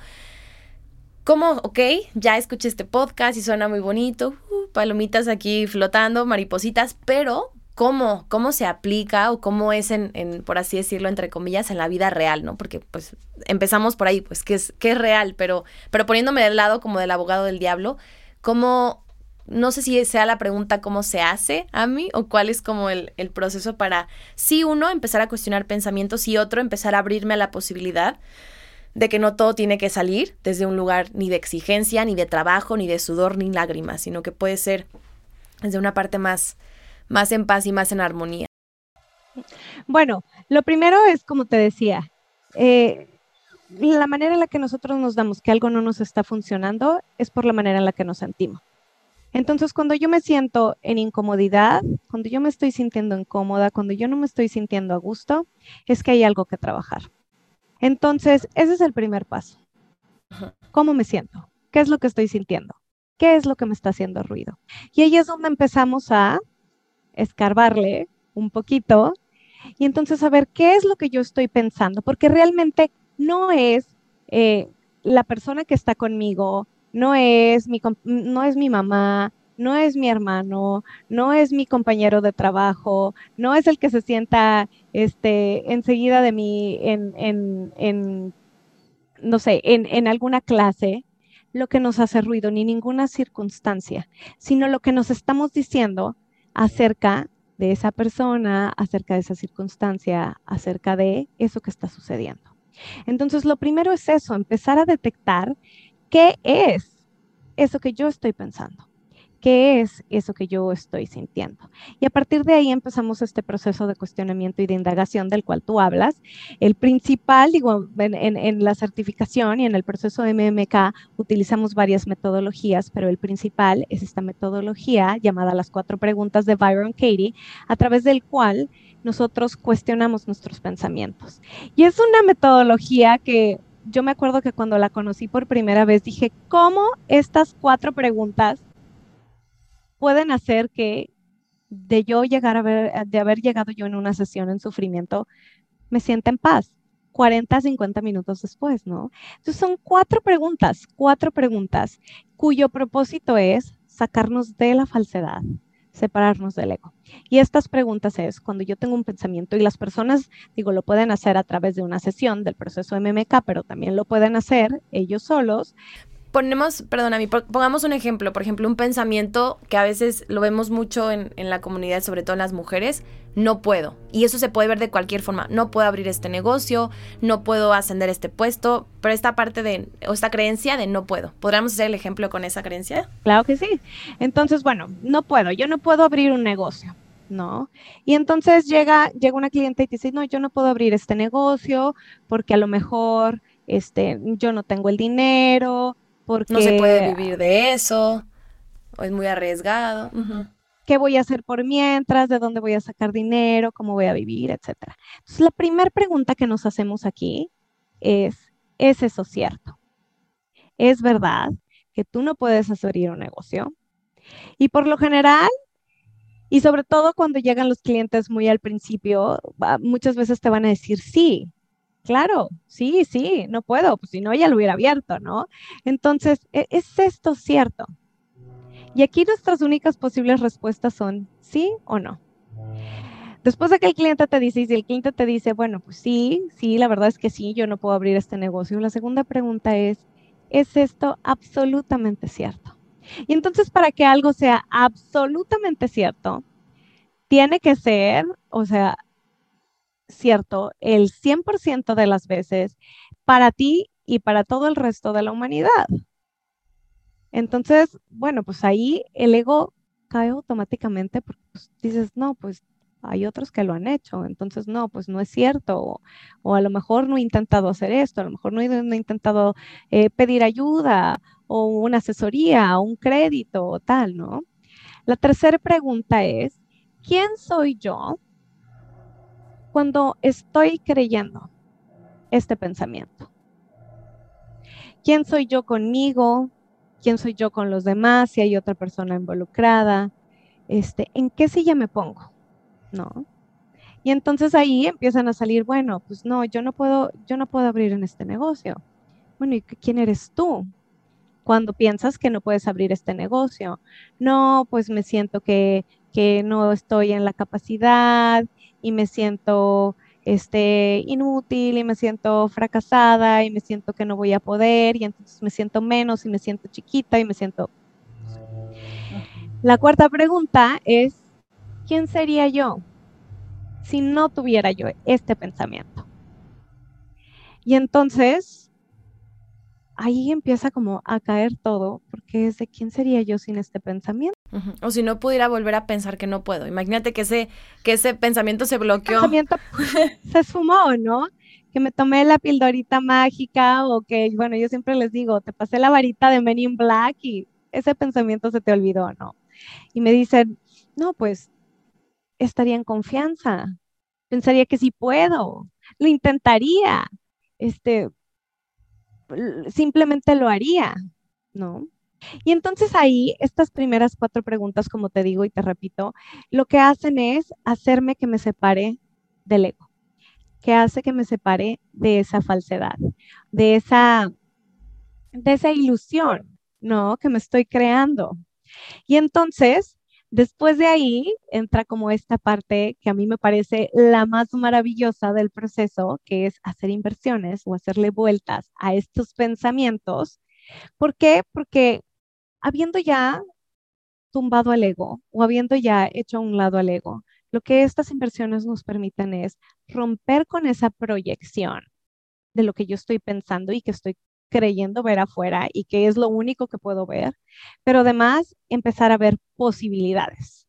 cómo, ok, ya escuché este podcast y suena muy bonito, uh, palomitas aquí flotando, maripositas, pero cómo, cómo se aplica o cómo es en, en, por así decirlo, entre comillas, en la vida real, ¿no? Porque pues empezamos por ahí, pues, ¿qué es, qué es real? Pero, pero poniéndome del lado como del abogado del diablo, ¿cómo, no sé si sea la pregunta cómo se hace a mí o cuál es como el, el proceso para, sí, uno, empezar a cuestionar pensamientos y otro, empezar a abrirme a la posibilidad de que no todo tiene que salir desde un lugar ni de exigencia, ni de trabajo, ni de sudor, ni lágrimas, sino que puede ser desde una parte más más en paz y más en armonía? Bueno, lo primero es, como te decía, eh, la manera en la que nosotros nos damos que algo no nos está funcionando es por la manera en la que nos sentimos. Entonces, cuando yo me siento en incomodidad, cuando yo me estoy sintiendo incómoda, cuando yo no me estoy sintiendo a gusto, es que hay algo que trabajar. Entonces, ese es el primer paso. ¿Cómo me siento? ¿Qué es lo que estoy sintiendo? ¿Qué es lo que me está haciendo ruido? Y ahí es donde empezamos a escarbarle un poquito y entonces saber qué es lo que yo estoy pensando, porque realmente no es eh, la persona que está conmigo, no es, mi, no es mi mamá, no es mi hermano, no es mi compañero de trabajo, no es el que se sienta este, enseguida de mí en, en, en no sé, en, en alguna clase, lo que nos hace ruido, ni ninguna circunstancia, sino lo que nos estamos diciendo acerca de esa persona, acerca de esa circunstancia, acerca de eso que está sucediendo. Entonces, lo primero es eso, empezar a detectar qué es eso que yo estoy pensando qué es eso que yo estoy sintiendo. Y a partir de ahí empezamos este proceso de cuestionamiento y de indagación del cual tú hablas. El principal, digo, en, la certificación y en el proceso de MMK utilizamos varias metodologías, pero el principal es esta metodología llamada las cuatro preguntas de Byron Katie, a través del cual nosotros cuestionamos nuestros pensamientos. Y es una metodología que yo me acuerdo que cuando la conocí por primera vez dije, ¿cómo estas cuatro preguntas pueden hacer que de yo llegar a ver, de haber llegado yo en una sesión en sufrimiento, me sienta en paz. 40, 50 minutos después, ¿no? Entonces son cuatro preguntas, cuatro preguntas cuyo propósito es sacarnos de la falsedad, separarnos del ego. Y estas preguntas es cuando yo tengo un pensamiento y las personas, digo, lo pueden hacer a través de una sesión del proceso MMK, pero también lo pueden hacer ellos solos ponemos, perdóname, pongamos un ejemplo, por ejemplo, un pensamiento que a veces lo vemos mucho en, la comunidad, sobre todo en las mujeres, no puedo. Y eso se puede ver de cualquier forma. No puedo abrir este negocio, no puedo ascender este puesto, pero esta parte de, o esta creencia de no puedo. ¿Podríamos hacer el ejemplo con esa creencia? Claro que sí. Entonces, bueno, no puedo, yo no puedo abrir un negocio. ¿no? Y entonces llega, llega una cliente y te dice, no, yo no puedo abrir este negocio porque a lo mejor este, yo no tengo el dinero, porque... No se puede vivir de eso, o es muy arriesgado. ¿Qué voy a hacer por mientras? ¿De dónde voy a sacar dinero? ¿Cómo voy a vivir? Etcétera. Entonces, la primera pregunta que nos hacemos aquí es, ¿es eso cierto? ¿Es verdad que tú no puedes abrir un negocio? Y por lo general, y sobre todo cuando llegan los clientes muy al principio, muchas veces te van a decir sí. Claro, sí, sí, no puedo, pues si no ya lo hubiera abierto, ¿no? Entonces, ¿e-, ¿es esto cierto? Y aquí nuestras únicas posibles respuestas son sí o no. Después de que el cliente te dice, y si el cliente te dice, bueno, pues sí, sí, la verdad es que sí, yo no puedo abrir este negocio. La segunda pregunta es, ¿es esto absolutamente cierto? Y entonces para que algo sea absolutamente cierto, tiene que ser, o sea, cierto el 100% de las veces para ti y para todo el resto de la humanidad. Entonces, bueno, pues ahí el ego cae automáticamente porque pues, dices, no, pues hay otros que lo han hecho, entonces no, pues no es cierto, o, a lo mejor no he intentado hacer esto, a lo mejor no he, intentado eh, pedir ayuda o una asesoría o un crédito o tal, ¿no? La tercera pregunta es, ¿quién soy yo cuando estoy creyendo este pensamiento? ¿Quién soy yo conmigo? ¿Quién soy yo con los demás? Si hay otra persona involucrada, este, ¿en qué silla me pongo? ¿no? Y entonces ahí empiezan a salir, bueno, pues no, yo no puedo, yo no puedo abrir en este negocio. Bueno, ¿y quién eres tú? Cuando piensas que no puedes abrir este negocio. No, pues me siento que, que no estoy en la capacidad y me siento este, inútil y me siento fracasada y me siento que no voy a poder y entonces me siento menos y me siento chiquita y me siento... La cuarta pregunta es, ¿quién sería yo si no tuviera yo este pensamiento? Y entonces, ahí empieza como a caer todo, porque es de quién sería yo sin este pensamiento. O si no pudiera volver a pensar que no puedo. Imagínate que ese, que ese pensamiento se bloqueó. pensamiento se sumó, ¿no? Que me tomé la pildorita mágica o que, bueno, yo siempre les digo, te pasé la varita de Men in Black y ese pensamiento se te olvidó, ¿no? Y me dicen, no, pues estaría en confianza, pensaría que sí puedo, lo intentaría, este, simplemente lo haría, ¿no? Y entonces ahí, estas primeras cuatro preguntas, como te digo y te repito, lo que hacen es hacerme que me separe del ego, que hace que me separe de esa falsedad, de esa, de esa ilusión, ¿no? Que me estoy creando. Y entonces, Después de ahí entra como esta parte que a mí me parece la más maravillosa del proceso, que es hacer inversiones o hacerle vueltas a estos pensamientos. ¿Por qué? Porque habiendo ya tumbado al ego o habiendo ya hecho a un lado al ego, lo que estas inversiones nos permiten es romper con esa proyección de lo que yo estoy pensando y que estoy creyendo ver afuera y que es lo único que puedo ver, pero además empezar a ver posibilidades.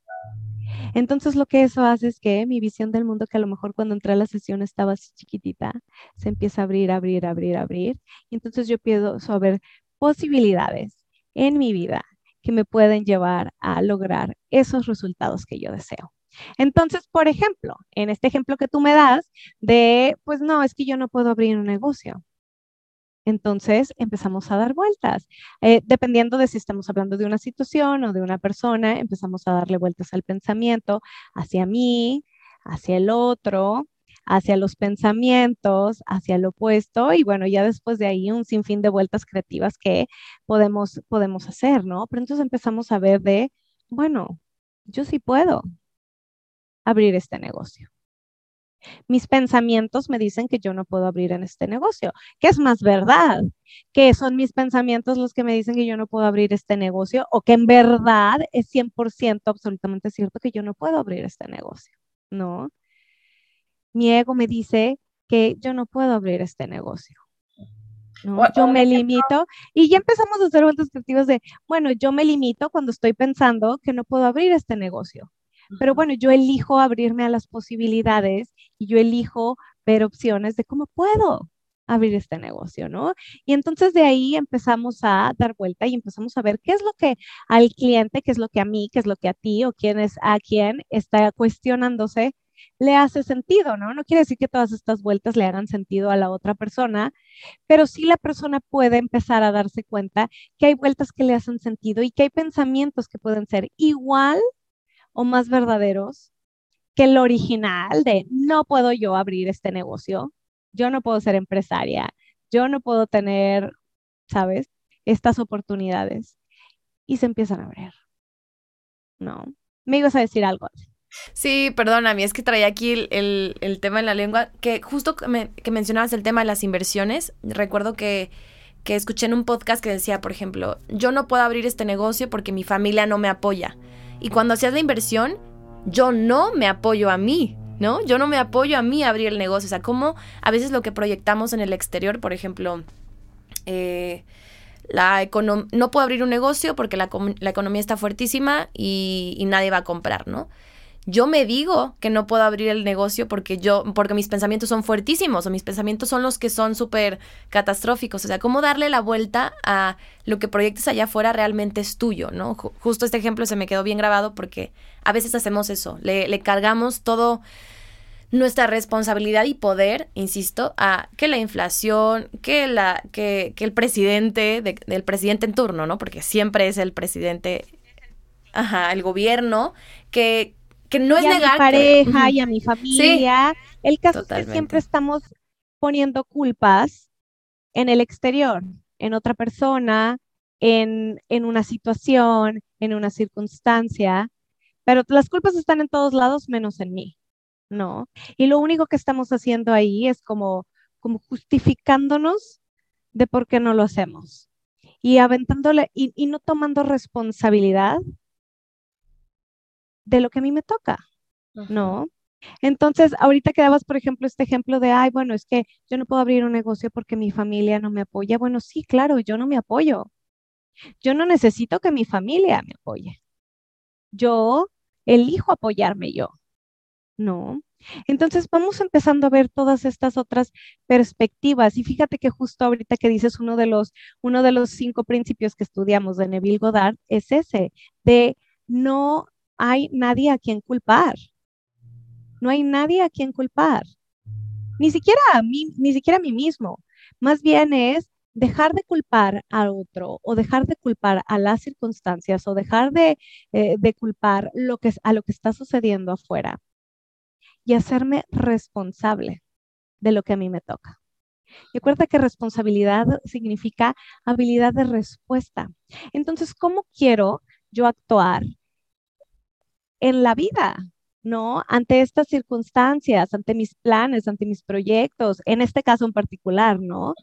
Entonces lo que eso hace es que mi visión del mundo, que a lo mejor cuando entré a la sesión estaba así chiquitita, se empieza a abrir, abrir, abrir, abrir. Y entonces yo empiezo a ver posibilidades en mi vida que me pueden llevar a lograr esos resultados que yo deseo. Entonces, por ejemplo, en este ejemplo que tú me das de, pues no, es que yo no puedo abrir un negocio. Entonces empezamos a dar vueltas. Eh, dependiendo de si estamos hablando de una situación o de una persona, empezamos a darle vueltas al pensamiento hacia mí, hacia el otro, hacia los pensamientos, hacia el opuesto y bueno, ya después de ahí un sinfín de vueltas creativas que podemos, podemos hacer, ¿no? Pero entonces empezamos a ver de, bueno, yo sí puedo abrir este negocio. Mis pensamientos me dicen que yo no puedo abrir en este negocio, que es más verdad, que son mis pensamientos los que me dicen que yo no puedo abrir este negocio o que en verdad es 100% absolutamente cierto que yo no puedo abrir este negocio. ¿no? Mi ego me dice que yo no puedo abrir este negocio. ¿no? Yo me limito y ya empezamos a hacer vueltas creativas de, bueno, yo me limito cuando estoy pensando que no puedo abrir este negocio. Pero bueno, yo elijo abrirme a las posibilidades y yo elijo ver opciones de cómo puedo abrir este negocio, ¿no? Y entonces de ahí empezamos a dar vuelta y empezamos a ver qué es lo que al cliente, qué es lo que a mí, qué es lo que a ti o quién es a quién está cuestionándose le hace sentido, ¿no? No quiere decir que todas estas vueltas le hagan sentido a la otra persona, pero sí la persona puede empezar a darse cuenta que hay vueltas que le hacen sentido y que hay pensamientos que pueden ser igual o más verdaderos que el original de no puedo yo abrir este negocio, yo no puedo ser empresaria, yo no puedo tener, ¿sabes? Estas oportunidades. Y se empiezan a abrir. ¿No? Me ibas a decir algo. Sí, perdóname, es que traía aquí el, tema en la lengua, que justo que, mencionabas el tema de las inversiones, recuerdo que, que escuché en un podcast que decía, por ejemplo, yo no puedo abrir este negocio porque mi familia no me apoya. Y cuando hacías la inversión, yo no me apoyo a mí, ¿no? Yo no me apoyo a mí a abrir el negocio. O sea, como a veces lo que proyectamos en el exterior, por ejemplo, eh, la no puedo abrir un negocio porque la, economía está fuertísima y, y, nadie va a comprar, ¿no? Yo me digo que no puedo abrir el negocio porque yo, porque mis pensamientos son fuertísimos o mis pensamientos son los que son súper catastróficos. O sea, cómo darle la vuelta a lo que proyectes allá afuera realmente es tuyo, ¿no? Justo este ejemplo se me quedó bien grabado porque a veces hacemos eso, le, le cargamos todo nuestra responsabilidad y poder, insisto, a que la inflación, que la, que, que el presidente, del presidente en turno, ¿no? Porque siempre es el presidente, ajá, el gobierno, que, que no es a negar. mi pareja y a mi familia. el caso es que siempre estamos poniendo culpas en el exterior, en otra persona, en, en una situación, en una circunstancia, pero las culpas están en todos lados menos en mí, ¿no? Y lo único que estamos haciendo ahí es como, como justificándonos de por qué no lo hacemos y aventándole y, y no tomando responsabilidad de lo que a mí me toca, ¿no? Entonces, ahorita que dabas, por ejemplo, este ejemplo de, ay, bueno, es que yo no puedo abrir un negocio porque mi familia no me apoya. Bueno, sí, claro, yo no me apoyo. Yo no necesito que mi familia me apoye. Yo elijo apoyarme yo, ¿no? Entonces vamos empezando a ver todas estas otras perspectivas y fíjate que justo ahorita que dices uno de los uno de los cinco principios que estudiamos de Neville Goddard es ese de no hay nadie a quien culpar. No hay nadie a quien culpar. Ni siquiera a mí, ni siquiera a mí mismo. Más bien es dejar de culpar a otro o dejar de culpar a las circunstancias o dejar de, eh, culpar a lo que está sucediendo afuera y hacerme responsable de lo que a mí me toca. Y acuerda que responsabilidad significa habilidad de respuesta. Entonces, ¿cómo quiero yo actuar en la vida, ¿no? Ante estas circunstancias, ante mis planes, ante mis proyectos, en este caso en particular, ¿no?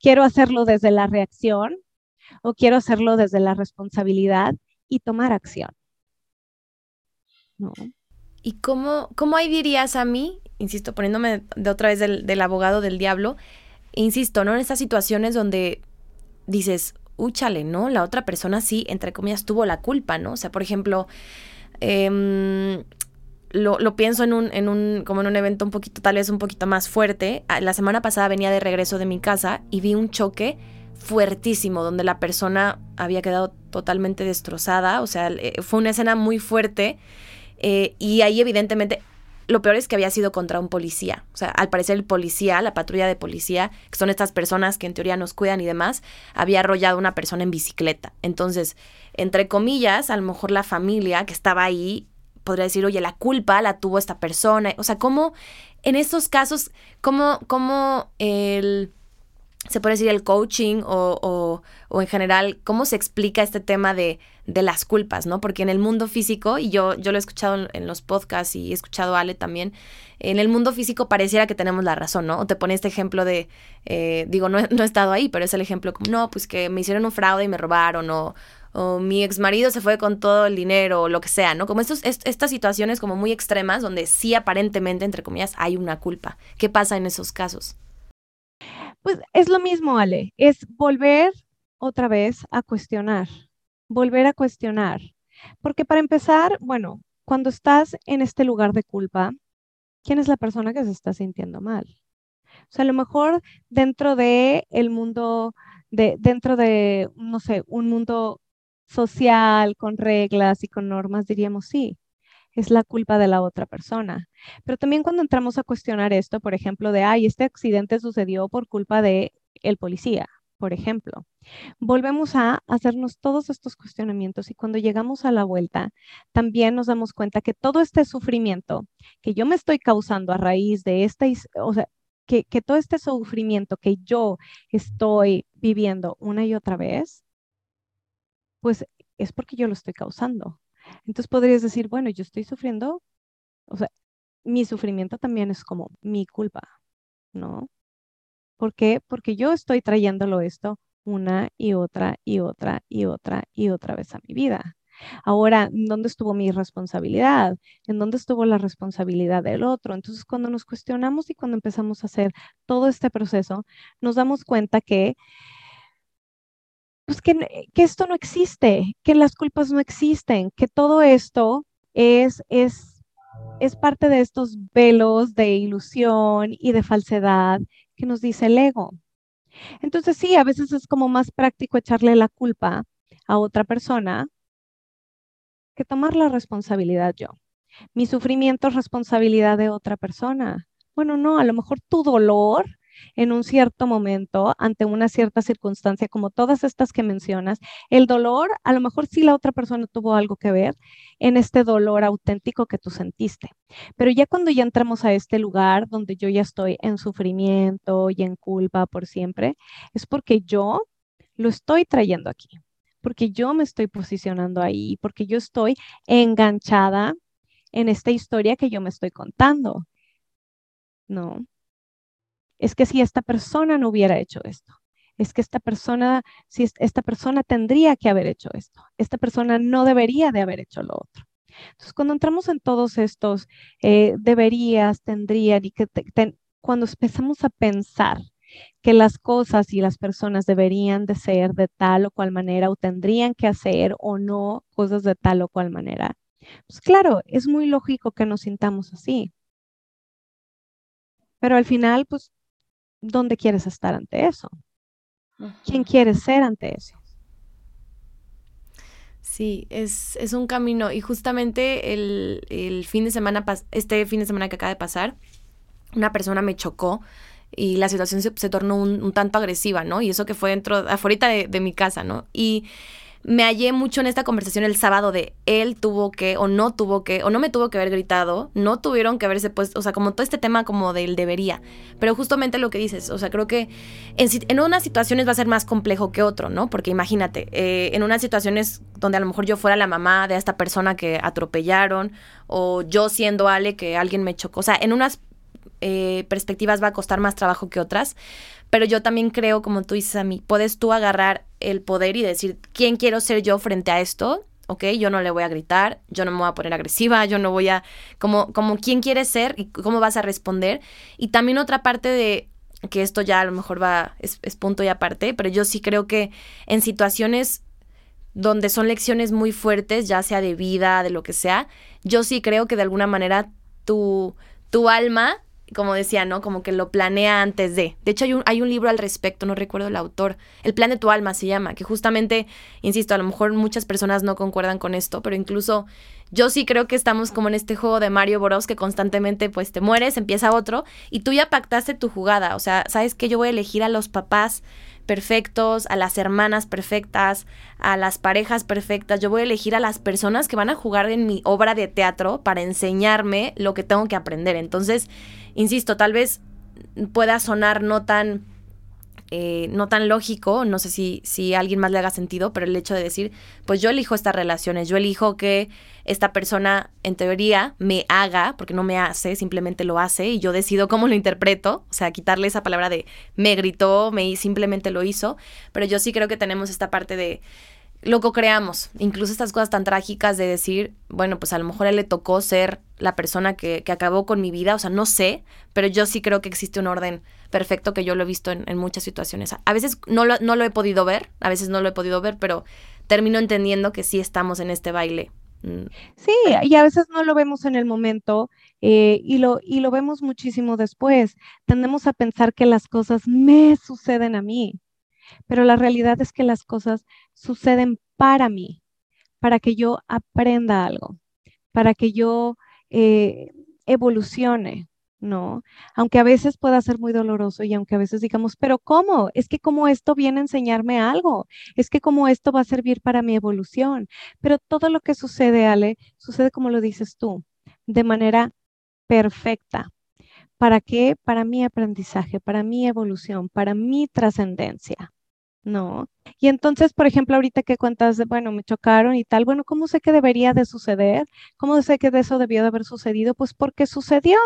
Quiero hacerlo desde la reacción o quiero hacerlo desde la responsabilidad y tomar acción. ¿No? ¿Y cómo, cómo ahí dirías a mí, insisto, poniéndome de otra vez del, del abogado del diablo, insisto, ¿no? En estas situaciones donde dices, úchale, ¿no? La otra persona sí, entre comillas, tuvo la culpa, ¿no? O sea, por ejemplo, Em, lo, pienso en un, en un, como en un evento un poquito, tal vez un poquito más fuerte. Ah, la semana pasada venía de regreso de mi casa y vi un choque fuertísimo donde la persona había quedado totalmente destrozada. O sea, eh, fue una escena muy fuerte. Eh, y ahí evidentemente lo peor es que había sido contra un policía. O sea, al parecer el policía, la patrulla de policía, que son estas personas que en teoría nos cuidan y demás, había arrollado a una persona en bicicleta. Entonces, entre comillas, a lo mejor la familia que estaba ahí podría decir, oye, la culpa la tuvo esta persona. O sea, ¿cómo en estos casos, cómo, cómo el se puede decir el coaching o, o, en general, cómo se explica este tema de, de, las culpas, ¿no? Porque en el mundo físico, y yo, yo lo he escuchado en, los podcasts y he escuchado a Ale también, en el mundo físico pareciera que tenemos la razón, ¿no? O te pone este ejemplo de, eh, digo, no, no, he estado ahí, pero es el ejemplo como, no, pues que me hicieron un fraude y me robaron, o, o mi ex marido se fue con todo el dinero, o lo que sea, ¿no? Como estos, estas situaciones como muy extremas donde sí aparentemente, entre comillas, hay una culpa. ¿Qué pasa en esos casos? Pues es lo mismo, Ale, es volver otra vez a cuestionar, volver a cuestionar. Porque para empezar, bueno, cuando estás en este lugar de culpa, ¿quién es la persona que se está sintiendo mal? O sea, a lo mejor dentro de el mundo, de, dentro de, no sé, un mundo social, con reglas y con normas, diríamos sí, es la culpa de la otra persona. Pero también cuando entramos a cuestionar esto, por ejemplo, de, ay, este accidente sucedió por culpa de el policía, por ejemplo. Volvemos a hacernos todos estos cuestionamientos y cuando llegamos a la vuelta, también nos damos cuenta que todo este sufrimiento que yo me estoy causando a raíz de esta, o sea, que, que todo este sufrimiento que yo estoy viviendo una y otra vez, pues es porque yo lo estoy causando. Entonces podrías decir, bueno, yo estoy sufriendo, o sea, mi sufrimiento también es como mi culpa, ¿no? ¿Por qué? Porque yo estoy trayéndolo esto una y otra y otra y otra y otra vez a mi vida. Ahora, ¿dónde estuvo mi responsabilidad? ¿En dónde estuvo la responsabilidad del otro? Entonces, cuando nos cuestionamos y cuando empezamos a hacer todo este proceso, nos damos cuenta que pues que, que, esto no existe, que las culpas no existen, que todo esto es, es, es parte de estos velos de ilusión y de falsedad que nos dice el ego. Entonces sí, a veces es como más práctico echarle la culpa a otra persona que tomar la responsabilidad yo. Mi sufrimiento es responsabilidad de otra persona. Bueno, no, a lo mejor tu dolor en un cierto momento, ante una cierta circunstancia, como todas estas que mencionas, el dolor, a lo mejor sí la otra persona tuvo algo que ver en este dolor auténtico que tú sentiste. Pero ya cuando ya entramos a este lugar donde yo ya estoy en sufrimiento y en culpa por siempre, es porque yo lo estoy trayendo aquí, porque yo me estoy posicionando ahí, porque yo estoy enganchada en esta historia que yo me estoy contando. ¿No? Es que si esta persona no hubiera hecho esto, es que esta persona, si esta persona tendría que haber hecho esto, esta persona no debería de haber hecho lo otro. Entonces, cuando entramos en todos estos eh, deberías, tendrían y que cuando empezamos a pensar que las cosas y las personas deberían de ser de tal o cual manera o tendrían que hacer o no cosas de tal o cual manera, pues claro, es muy lógico que nos sintamos así. Pero al final, pues ¿dónde quieres estar ante eso? ¿Quién quieres ser ante eso? Sí, es, es un camino y justamente el, fin de semana, este fin de semana que acaba de pasar, una persona me chocó y la situación se, tornó un, tanto agresiva, ¿no? Y eso que fue dentro, afuera de, de mi casa, ¿no? Y me hallé mucho en esta conversación el sábado de él tuvo que o no tuvo que o no me tuvo que haber gritado, no tuvieron que haberse puesto, o sea, como todo este tema como del debería. Pero justamente lo que dices, o sea, creo que en, en unas situaciones va a ser más complejo que otro, ¿no? Porque imagínate, eh, en unas situaciones donde a lo mejor yo fuera la mamá de esta persona que atropellaron o yo siendo Ale que alguien me chocó, o sea, en unas eh, perspectivas va a costar más trabajo que otras, pero yo también creo, como tú dices a mí, puedes tú agarrar el poder y decir, ¿quién quiero ser yo frente a esto? ¿ok? Yo no le voy a gritar, yo no me voy a poner agresiva, yo no voy a, como, como quién quieres ser y cómo vas a responder. Y también otra parte de, que esto ya a lo mejor va, es, es punto y aparte, pero yo sí creo que en situaciones donde son lecciones muy fuertes, ya sea de vida, de lo que sea, yo sí creo que de alguna manera tu, tu alma como decía, ¿no? Como que lo planea antes de. De hecho, hay un, hay un libro al respecto, no recuerdo el autor. El plan de tu alma se llama, que justamente, insisto, a lo mejor muchas personas no concuerdan con esto, pero incluso yo sí creo que estamos como en este juego de Mario Bros que constantemente pues te mueres, empieza otro y tú ya pactaste tu jugada. O sea, sabes que yo voy a elegir a los papás perfectos, a las hermanas perfectas, a las parejas perfectas. Yo voy a elegir a las personas que van a jugar en mi obra de teatro para enseñarme lo que tengo que aprender. Entonces, insisto, tal vez pueda sonar no tan eh, no tan lógico, no sé si, si a alguien más le haga sentido, pero el hecho de decir, pues yo elijo estas relaciones, yo elijo que esta persona en teoría me haga, porque no me hace, simplemente lo hace y yo decido cómo lo interpreto, o sea, quitarle esa palabra de me gritó, me simplemente lo hizo, pero yo sí creo que tenemos esta parte de lo co-creamos. Incluso estas cosas tan trágicas de decir, bueno, pues a lo mejor a él le tocó ser la persona que, que, acabó con mi vida, o sea, no sé, pero yo sí creo que existe un orden perfecto que yo lo he visto en, en muchas situaciones. A veces no lo, no lo he podido ver, a veces no lo he podido ver, pero termino entendiendo que sí estamos en este baile. Mm. Sí, y a veces no lo vemos en el momento eh, y, lo, y lo vemos muchísimo después. Tendemos a pensar que las cosas me suceden a mí pero la realidad es que las cosas suceden para mí, para que yo aprenda algo, para que yo eh, evolucione, ¿no? Aunque a veces pueda ser muy doloroso y aunque a veces digamos, pero ¿cómo? Es que como esto viene a enseñarme algo, es que como esto va a servir para mi evolución, pero todo lo que sucede, Ale, sucede como lo dices tú, de manera perfecta. ¿Para qué? Para mi aprendizaje, para mi evolución, para mi trascendencia. ¿No? Y entonces, por ejemplo, ahorita que cuentas de, bueno, me chocaron y tal, bueno, ¿cómo sé que debería de suceder? ¿Cómo sé que de eso debió de haber sucedido? Pues porque sucedió.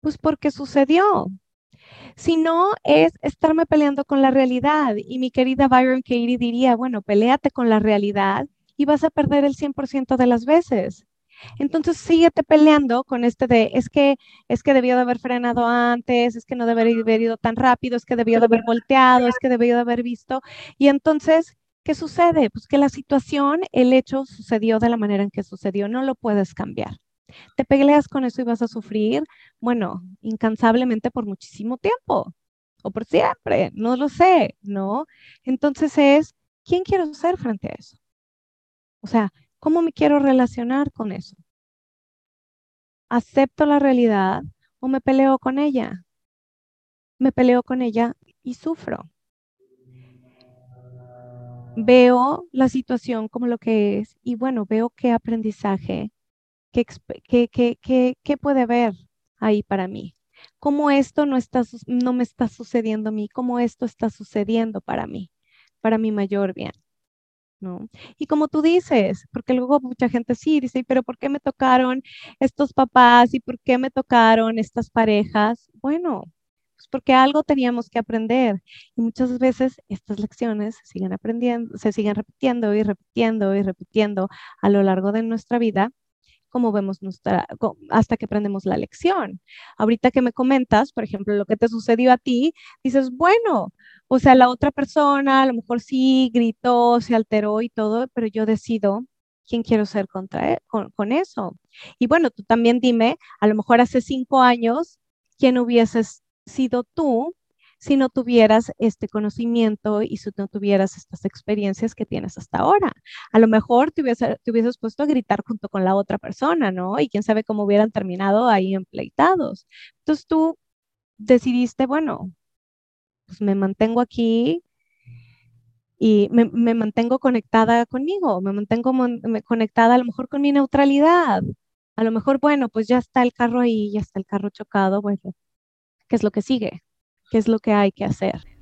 Pues porque sucedió. Si no, es estarme peleando con la realidad. Y mi querida Byron Katie diría, bueno, peleate con la realidad y vas a perder el 100% de las veces. Entonces síguete peleando con este de, es que, es que debió de haber frenado antes, es que no debería haber ido tan rápido, es que debió de haber volteado, es que debió de haber visto. Y entonces, ¿qué sucede? Pues que la situación, el hecho sucedió de la manera en que sucedió, no lo puedes cambiar. Te peleas con eso y vas a sufrir, bueno, incansablemente por muchísimo tiempo o por siempre, no lo sé, ¿no? Entonces es, ¿quién quiero ser frente a eso? O sea, ¿Cómo me quiero relacionar con eso? ¿Acepto la realidad o me peleo con ella? Me peleo con ella y sufro. Veo la situación como lo que es y bueno, veo qué aprendizaje, qué, qué, puede haber ahí para mí. Cómo esto no, está, no me está sucediendo a mí, cómo esto está sucediendo para mí, para mi mayor bien. Y como tú dices, porque luego mucha gente sí dice, pero ¿por qué me tocaron estos papás y por qué me tocaron estas parejas? Bueno, pues porque algo teníamos que aprender y muchas veces estas lecciones se siguen aprendiendo, se siguen repitiendo y repitiendo y repitiendo a lo largo de nuestra vida como vemos nuestra, hasta que aprendemos la lección. Ahorita que me comentas, por ejemplo, lo que te sucedió a ti, dices, bueno, o sea, la otra persona a lo mejor sí gritó, se alteró y todo, pero yo decido quién quiero ser contra e, con, eso. Y bueno, tú también dime, a lo mejor hace cinco años, ¿quién hubieses sido tú si no tuvieras este conocimiento y si no tuvieras estas experiencias que tienes hasta ahora. A lo mejor te, te hubieses puesto a gritar junto con la otra persona, ¿no? Y quién sabe cómo hubieran terminado ahí empleitados. Entonces tú decidiste, bueno, pues me mantengo aquí y me, mantengo conectada conmigo, me mantengo conectada a lo mejor con mi neutralidad. A lo mejor, bueno, pues ya está el carro ahí, ya está el carro chocado, bueno, ¿qué es lo que sigue? ¿Qué es lo que hay que hacer?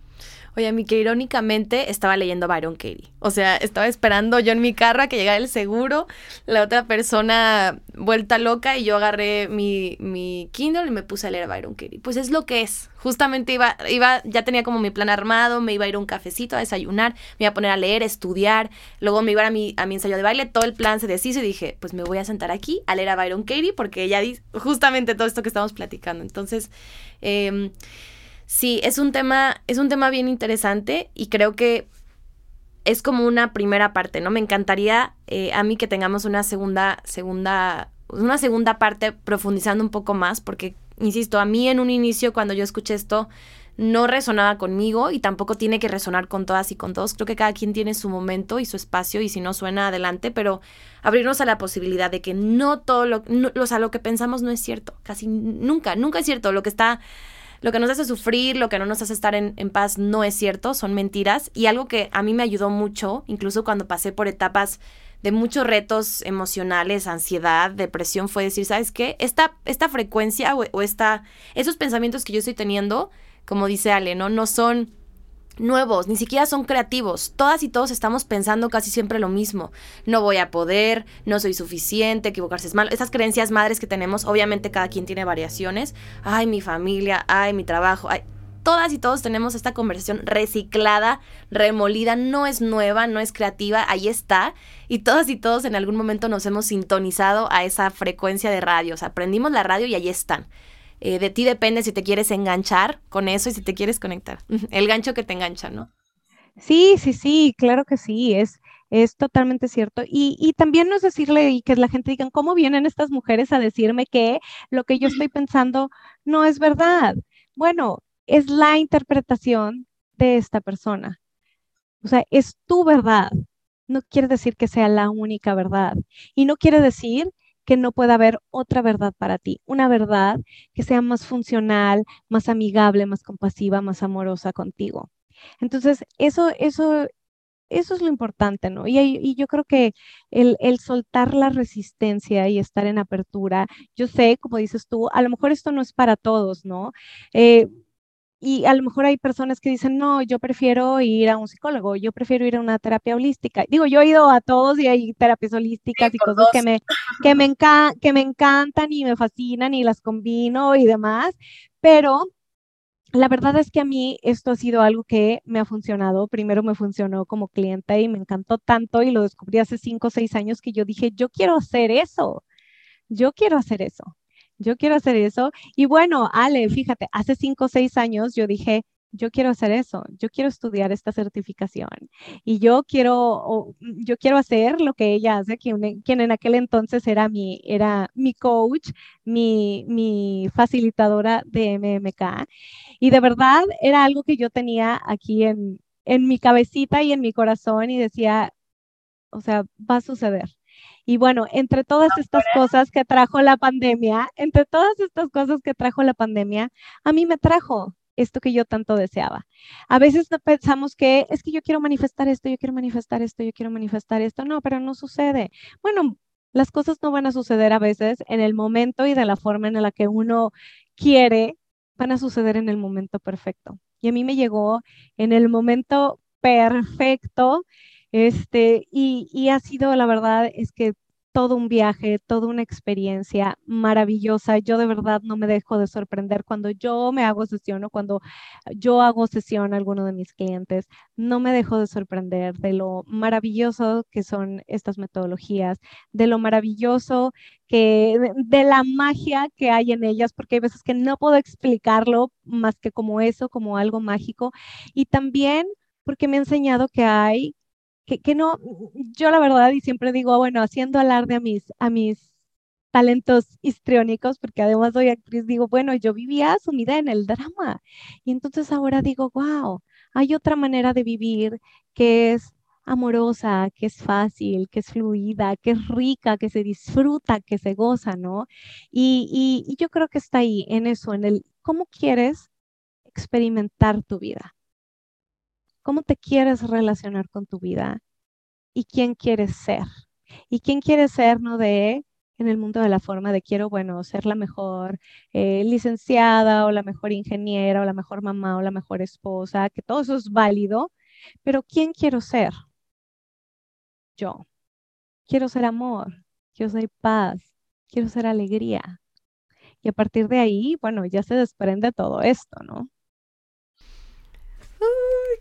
Oye, a mí que irónicamente estaba leyendo Byron Katie. O sea, estaba esperando yo en mi carro a que llegara el seguro, la otra persona vuelta loca y yo agarré mi, mi Kindle y me puse a leer Byron Katie. Pues es lo que es. Justamente iba, iba, ya tenía como mi plan armado, me iba a ir a un cafecito a desayunar, me iba a poner a leer, estudiar, luego me iba a mi, a mi ensayo de baile, todo el plan se deshizo y dije, pues me voy a sentar aquí a leer a Byron Katie porque ella dice justamente todo esto que estamos platicando. Entonces, eh, Sí, es un tema, es un tema bien interesante y creo que es como una primera parte, ¿no? Me encantaría eh, a mí que tengamos una segunda, segunda, una segunda parte profundizando un poco más, porque, insisto, a mí en un inicio cuando yo escuché esto no resonaba conmigo y tampoco tiene que resonar con todas y con todos. Creo que cada quien tiene su momento y su espacio y si no suena adelante, pero abrirnos a la posibilidad de que no todo lo, o sea, lo que pensamos no es cierto, casi nunca, nunca es cierto. Lo que está lo que nos hace sufrir, lo que no nos hace estar en, paz no es cierto, son mentiras. Y algo que a mí me ayudó mucho, incluso cuando pasé por etapas de muchos retos emocionales, ansiedad, depresión, fue decir, ¿sabes qué? Esta, esta frecuencia o, o esta, esos pensamientos que yo estoy teniendo, como dice Ale, ¿no? No son nuevos, ni siquiera son creativos. Todas y todos estamos pensando casi siempre lo mismo. No voy a poder, no soy suficiente, equivocarse es malo. Esas creencias madres que tenemos, obviamente cada quien tiene variaciones. Ay, mi familia, ay, mi trabajo, ay. todas y todos tenemos esta conversación reciclada, remolida, no es nueva, no es creativa, ahí está. Y todas y todos en algún momento nos hemos sintonizado a esa frecuencia de radio. O sea, aprendimos la radio y ahí están. Eh, de ti depende si te quieres enganchar con eso y si te quieres conectar. El gancho que te engancha, ¿no? Sí, sí, sí, claro que sí, es, es totalmente cierto. Y, y también no es decirle y que la gente diga, ¿cómo vienen estas mujeres a decirme que lo que yo estoy pensando no es verdad? Bueno, es la interpretación de esta persona. O sea, es tu verdad. No quiere decir que sea la única verdad. Y no quiere decir que no pueda haber otra verdad para ti, una verdad que sea más funcional, más amigable, más compasiva, más amorosa contigo. Entonces, eso, eso, eso es lo importante, ¿no? Y, yo creo que el, soltar la resistencia y estar en apertura, yo sé, como dices tú, a lo mejor esto no es para todos, ¿no? Eh, y a lo mejor hay personas que dicen, no, yo prefiero ir a un psicólogo, yo prefiero ir a una terapia holística. Digo, yo he ido a todos y hay terapias holísticas y cosas que me, que, me que me encantan y me fascinan y las combino y demás, pero la verdad es que a mí esto ha sido algo que me ha funcionado. Primero me funcionó como cliente y me encantó tanto y lo descubrí hace cinco o seis años que yo dije, yo quiero hacer eso, yo quiero hacer eso yo quiero hacer eso. Y bueno, Ale, fíjate, hace cinco o seis años yo dije, yo quiero hacer eso, yo quiero estudiar esta certificación y yo quiero, yo quiero hacer lo que ella hace, quien, en aquel entonces era mi, era mi coach, mi, mi facilitadora de MMK. Y de verdad era algo que yo tenía aquí en, en mi cabecita y en mi corazón y decía, o sea, va a suceder y bueno, entre todas estas cosas que trajo la pandemia, entre todas estas cosas que trajo la pandemia, a mí me trajo esto que yo tanto deseaba. A veces pensamos que es que yo quiero manifestar esto, yo quiero manifestar esto, yo quiero manifestar esto. No, pero no sucede. Bueno, las cosas no van a suceder a veces en el momento y de la forma en la que uno quiere, van a suceder en el momento perfecto. Y a mí me llegó en el momento perfecto este, y, y ha sido, la verdad, es que todo un viaje, toda una experiencia maravillosa. Yo de verdad no me dejo de sorprender cuando yo me hago sesión o cuando yo hago sesión a alguno de mis clientes. No me dejo de sorprender de lo maravilloso que son estas metodologías, de lo maravilloso que, de, la magia que hay en ellas, porque hay veces que no puedo explicarlo más que como eso, como algo mágico. Y también porque me ha enseñado que hay que, no, yo la verdad y siempre digo, bueno, haciendo alarde a mis, a mis talentos histriónicos, porque además soy actriz, digo, bueno, yo vivía sumida en el drama. Y entonces ahora digo, wow, hay otra manera de vivir que es amorosa, que es fácil, que es fluida, que es rica, que se disfruta, que se goza, ¿no? Y, y yo creo que está ahí, en eso, en el cómo quieres experimentar tu vida cómo te quieres relacionar con tu vida y quién quieres ser. Y quién quieres ser, ¿no? De en el mundo de la forma de quiero, bueno, ser la mejor eh, licenciada o la mejor ingeniera o la mejor mamá o la mejor esposa, que todo eso es válido, pero ¿quién quiero ser? Yo. Quiero ser amor, quiero ser paz, quiero ser alegría. Y a partir de ahí, bueno, ya se desprende todo esto, ¿no?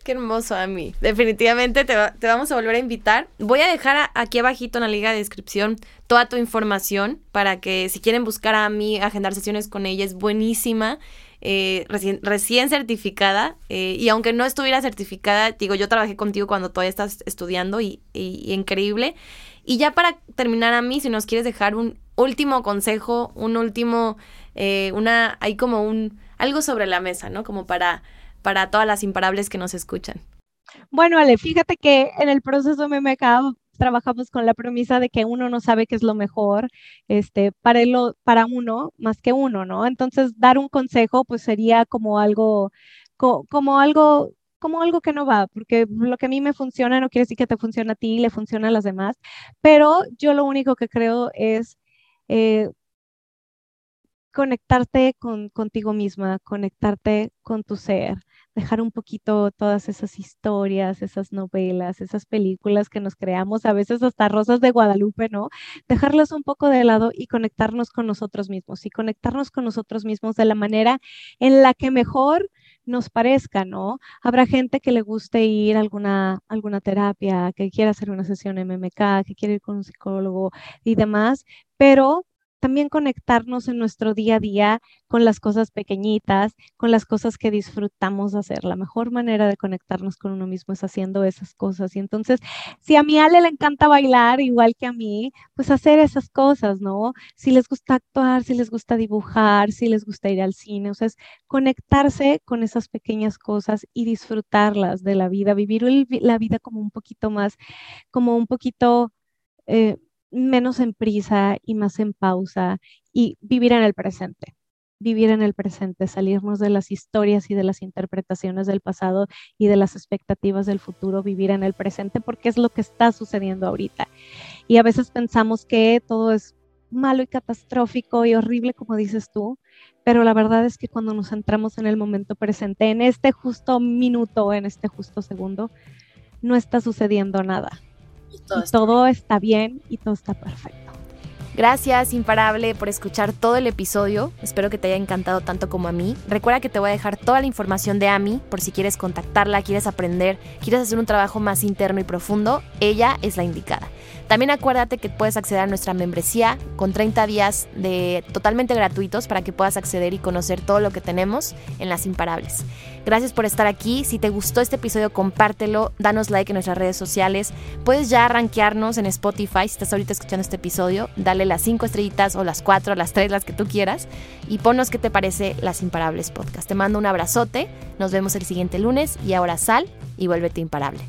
Qué hermoso, a mí. Definitivamente te, vamos a volver a invitar. Voy a dejar aquí abajito en la liga de descripción toda tu información para que si quieren buscar a mí, agendar sesiones con ella, es buenísima. Eh, recién, certificada eh, y aunque no estuviera certificada, digo, yo trabajé contigo cuando todavía estás estudiando y, increíble. Y ya para terminar a mí, si nos quieres dejar un último consejo, un último, eh, una, hay como un, algo sobre la mesa, ¿no? Como para para todas las imparables que nos escuchan? Bueno, Ale, fíjate que en el proceso MMK trabajamos con la premisa de que uno no sabe qué es lo mejor este, para, para uno más que uno, ¿no? Entonces, dar un consejo pues sería como algo, como algo como algo que no va, porque lo que a mí me funciona no quiere decir que te funcione a ti y le funciona a las demás, pero yo lo único que creo es eh, conectarte con, contigo misma, conectarte con tu ser, dejar un poquito todas esas historias, esas novelas, esas películas que nos creamos, a veces hasta Rosas de Guadalupe, ¿no? Dejarlas un poco de lado y conectarnos con nosotros mismos y conectarnos con nosotros mismos de la manera en la que mejor nos parezca, ¿no? Habrá gente que le guste ir a alguna, alguna terapia, que quiera hacer una sesión MMK, que quiere ir con un psicólogo y demás, pero también conectarnos en nuestro día a día con las cosas pequeñitas, con las cosas que disfrutamos hacer. La mejor manera de conectarnos con uno mismo es haciendo esas cosas. Y entonces, si a mi Ale le encanta bailar igual que a mí, pues hacer esas cosas, ¿no? Si les gusta actuar, si les gusta dibujar, si les gusta ir al cine, o sea, es conectarse con esas pequeñas cosas y disfrutarlas de la vida, vivir la vida como un poquito más, como un poquito... Eh, menos en prisa y más en pausa y vivir en el presente. Vivir en el presente, salirnos de las historias y de las interpretaciones del pasado y de las expectativas del futuro, vivir en el presente porque es lo que está sucediendo ahorita. Y a veces pensamos que todo es malo y catastrófico y horrible, como dices tú, pero la verdad es que cuando nos centramos en el momento presente, en este justo minuto, en este justo segundo, no está sucediendo nada todo, está bien y todo está perfecto. Gracias, Imparable, por escuchar todo el episodio. Espero que te haya encantado tanto como a mí. Recuerda que te voy a dejar toda la información de Ami por si quieres contactarla, quieres aprender, quieres hacer un trabajo más interno y profundo. Ella es la indicada. También acuérdate que puedes acceder a nuestra membresía con 30 días de totalmente gratuitos para que puedas acceder y conocer todo lo que tenemos en Las Imparables. Gracias por estar aquí. Si te gustó este episodio, compártelo, danos like en nuestras redes sociales. Puedes ya rankearnos en Spotify si estás ahorita escuchando este episodio. Dale las 5 estrellitas o las 4, las 3, las que tú quieras. Y ponnos qué te parece Las Imparables Podcast. Te mando un abrazote. Nos vemos el siguiente lunes y ahora sal y vuélvete imparable.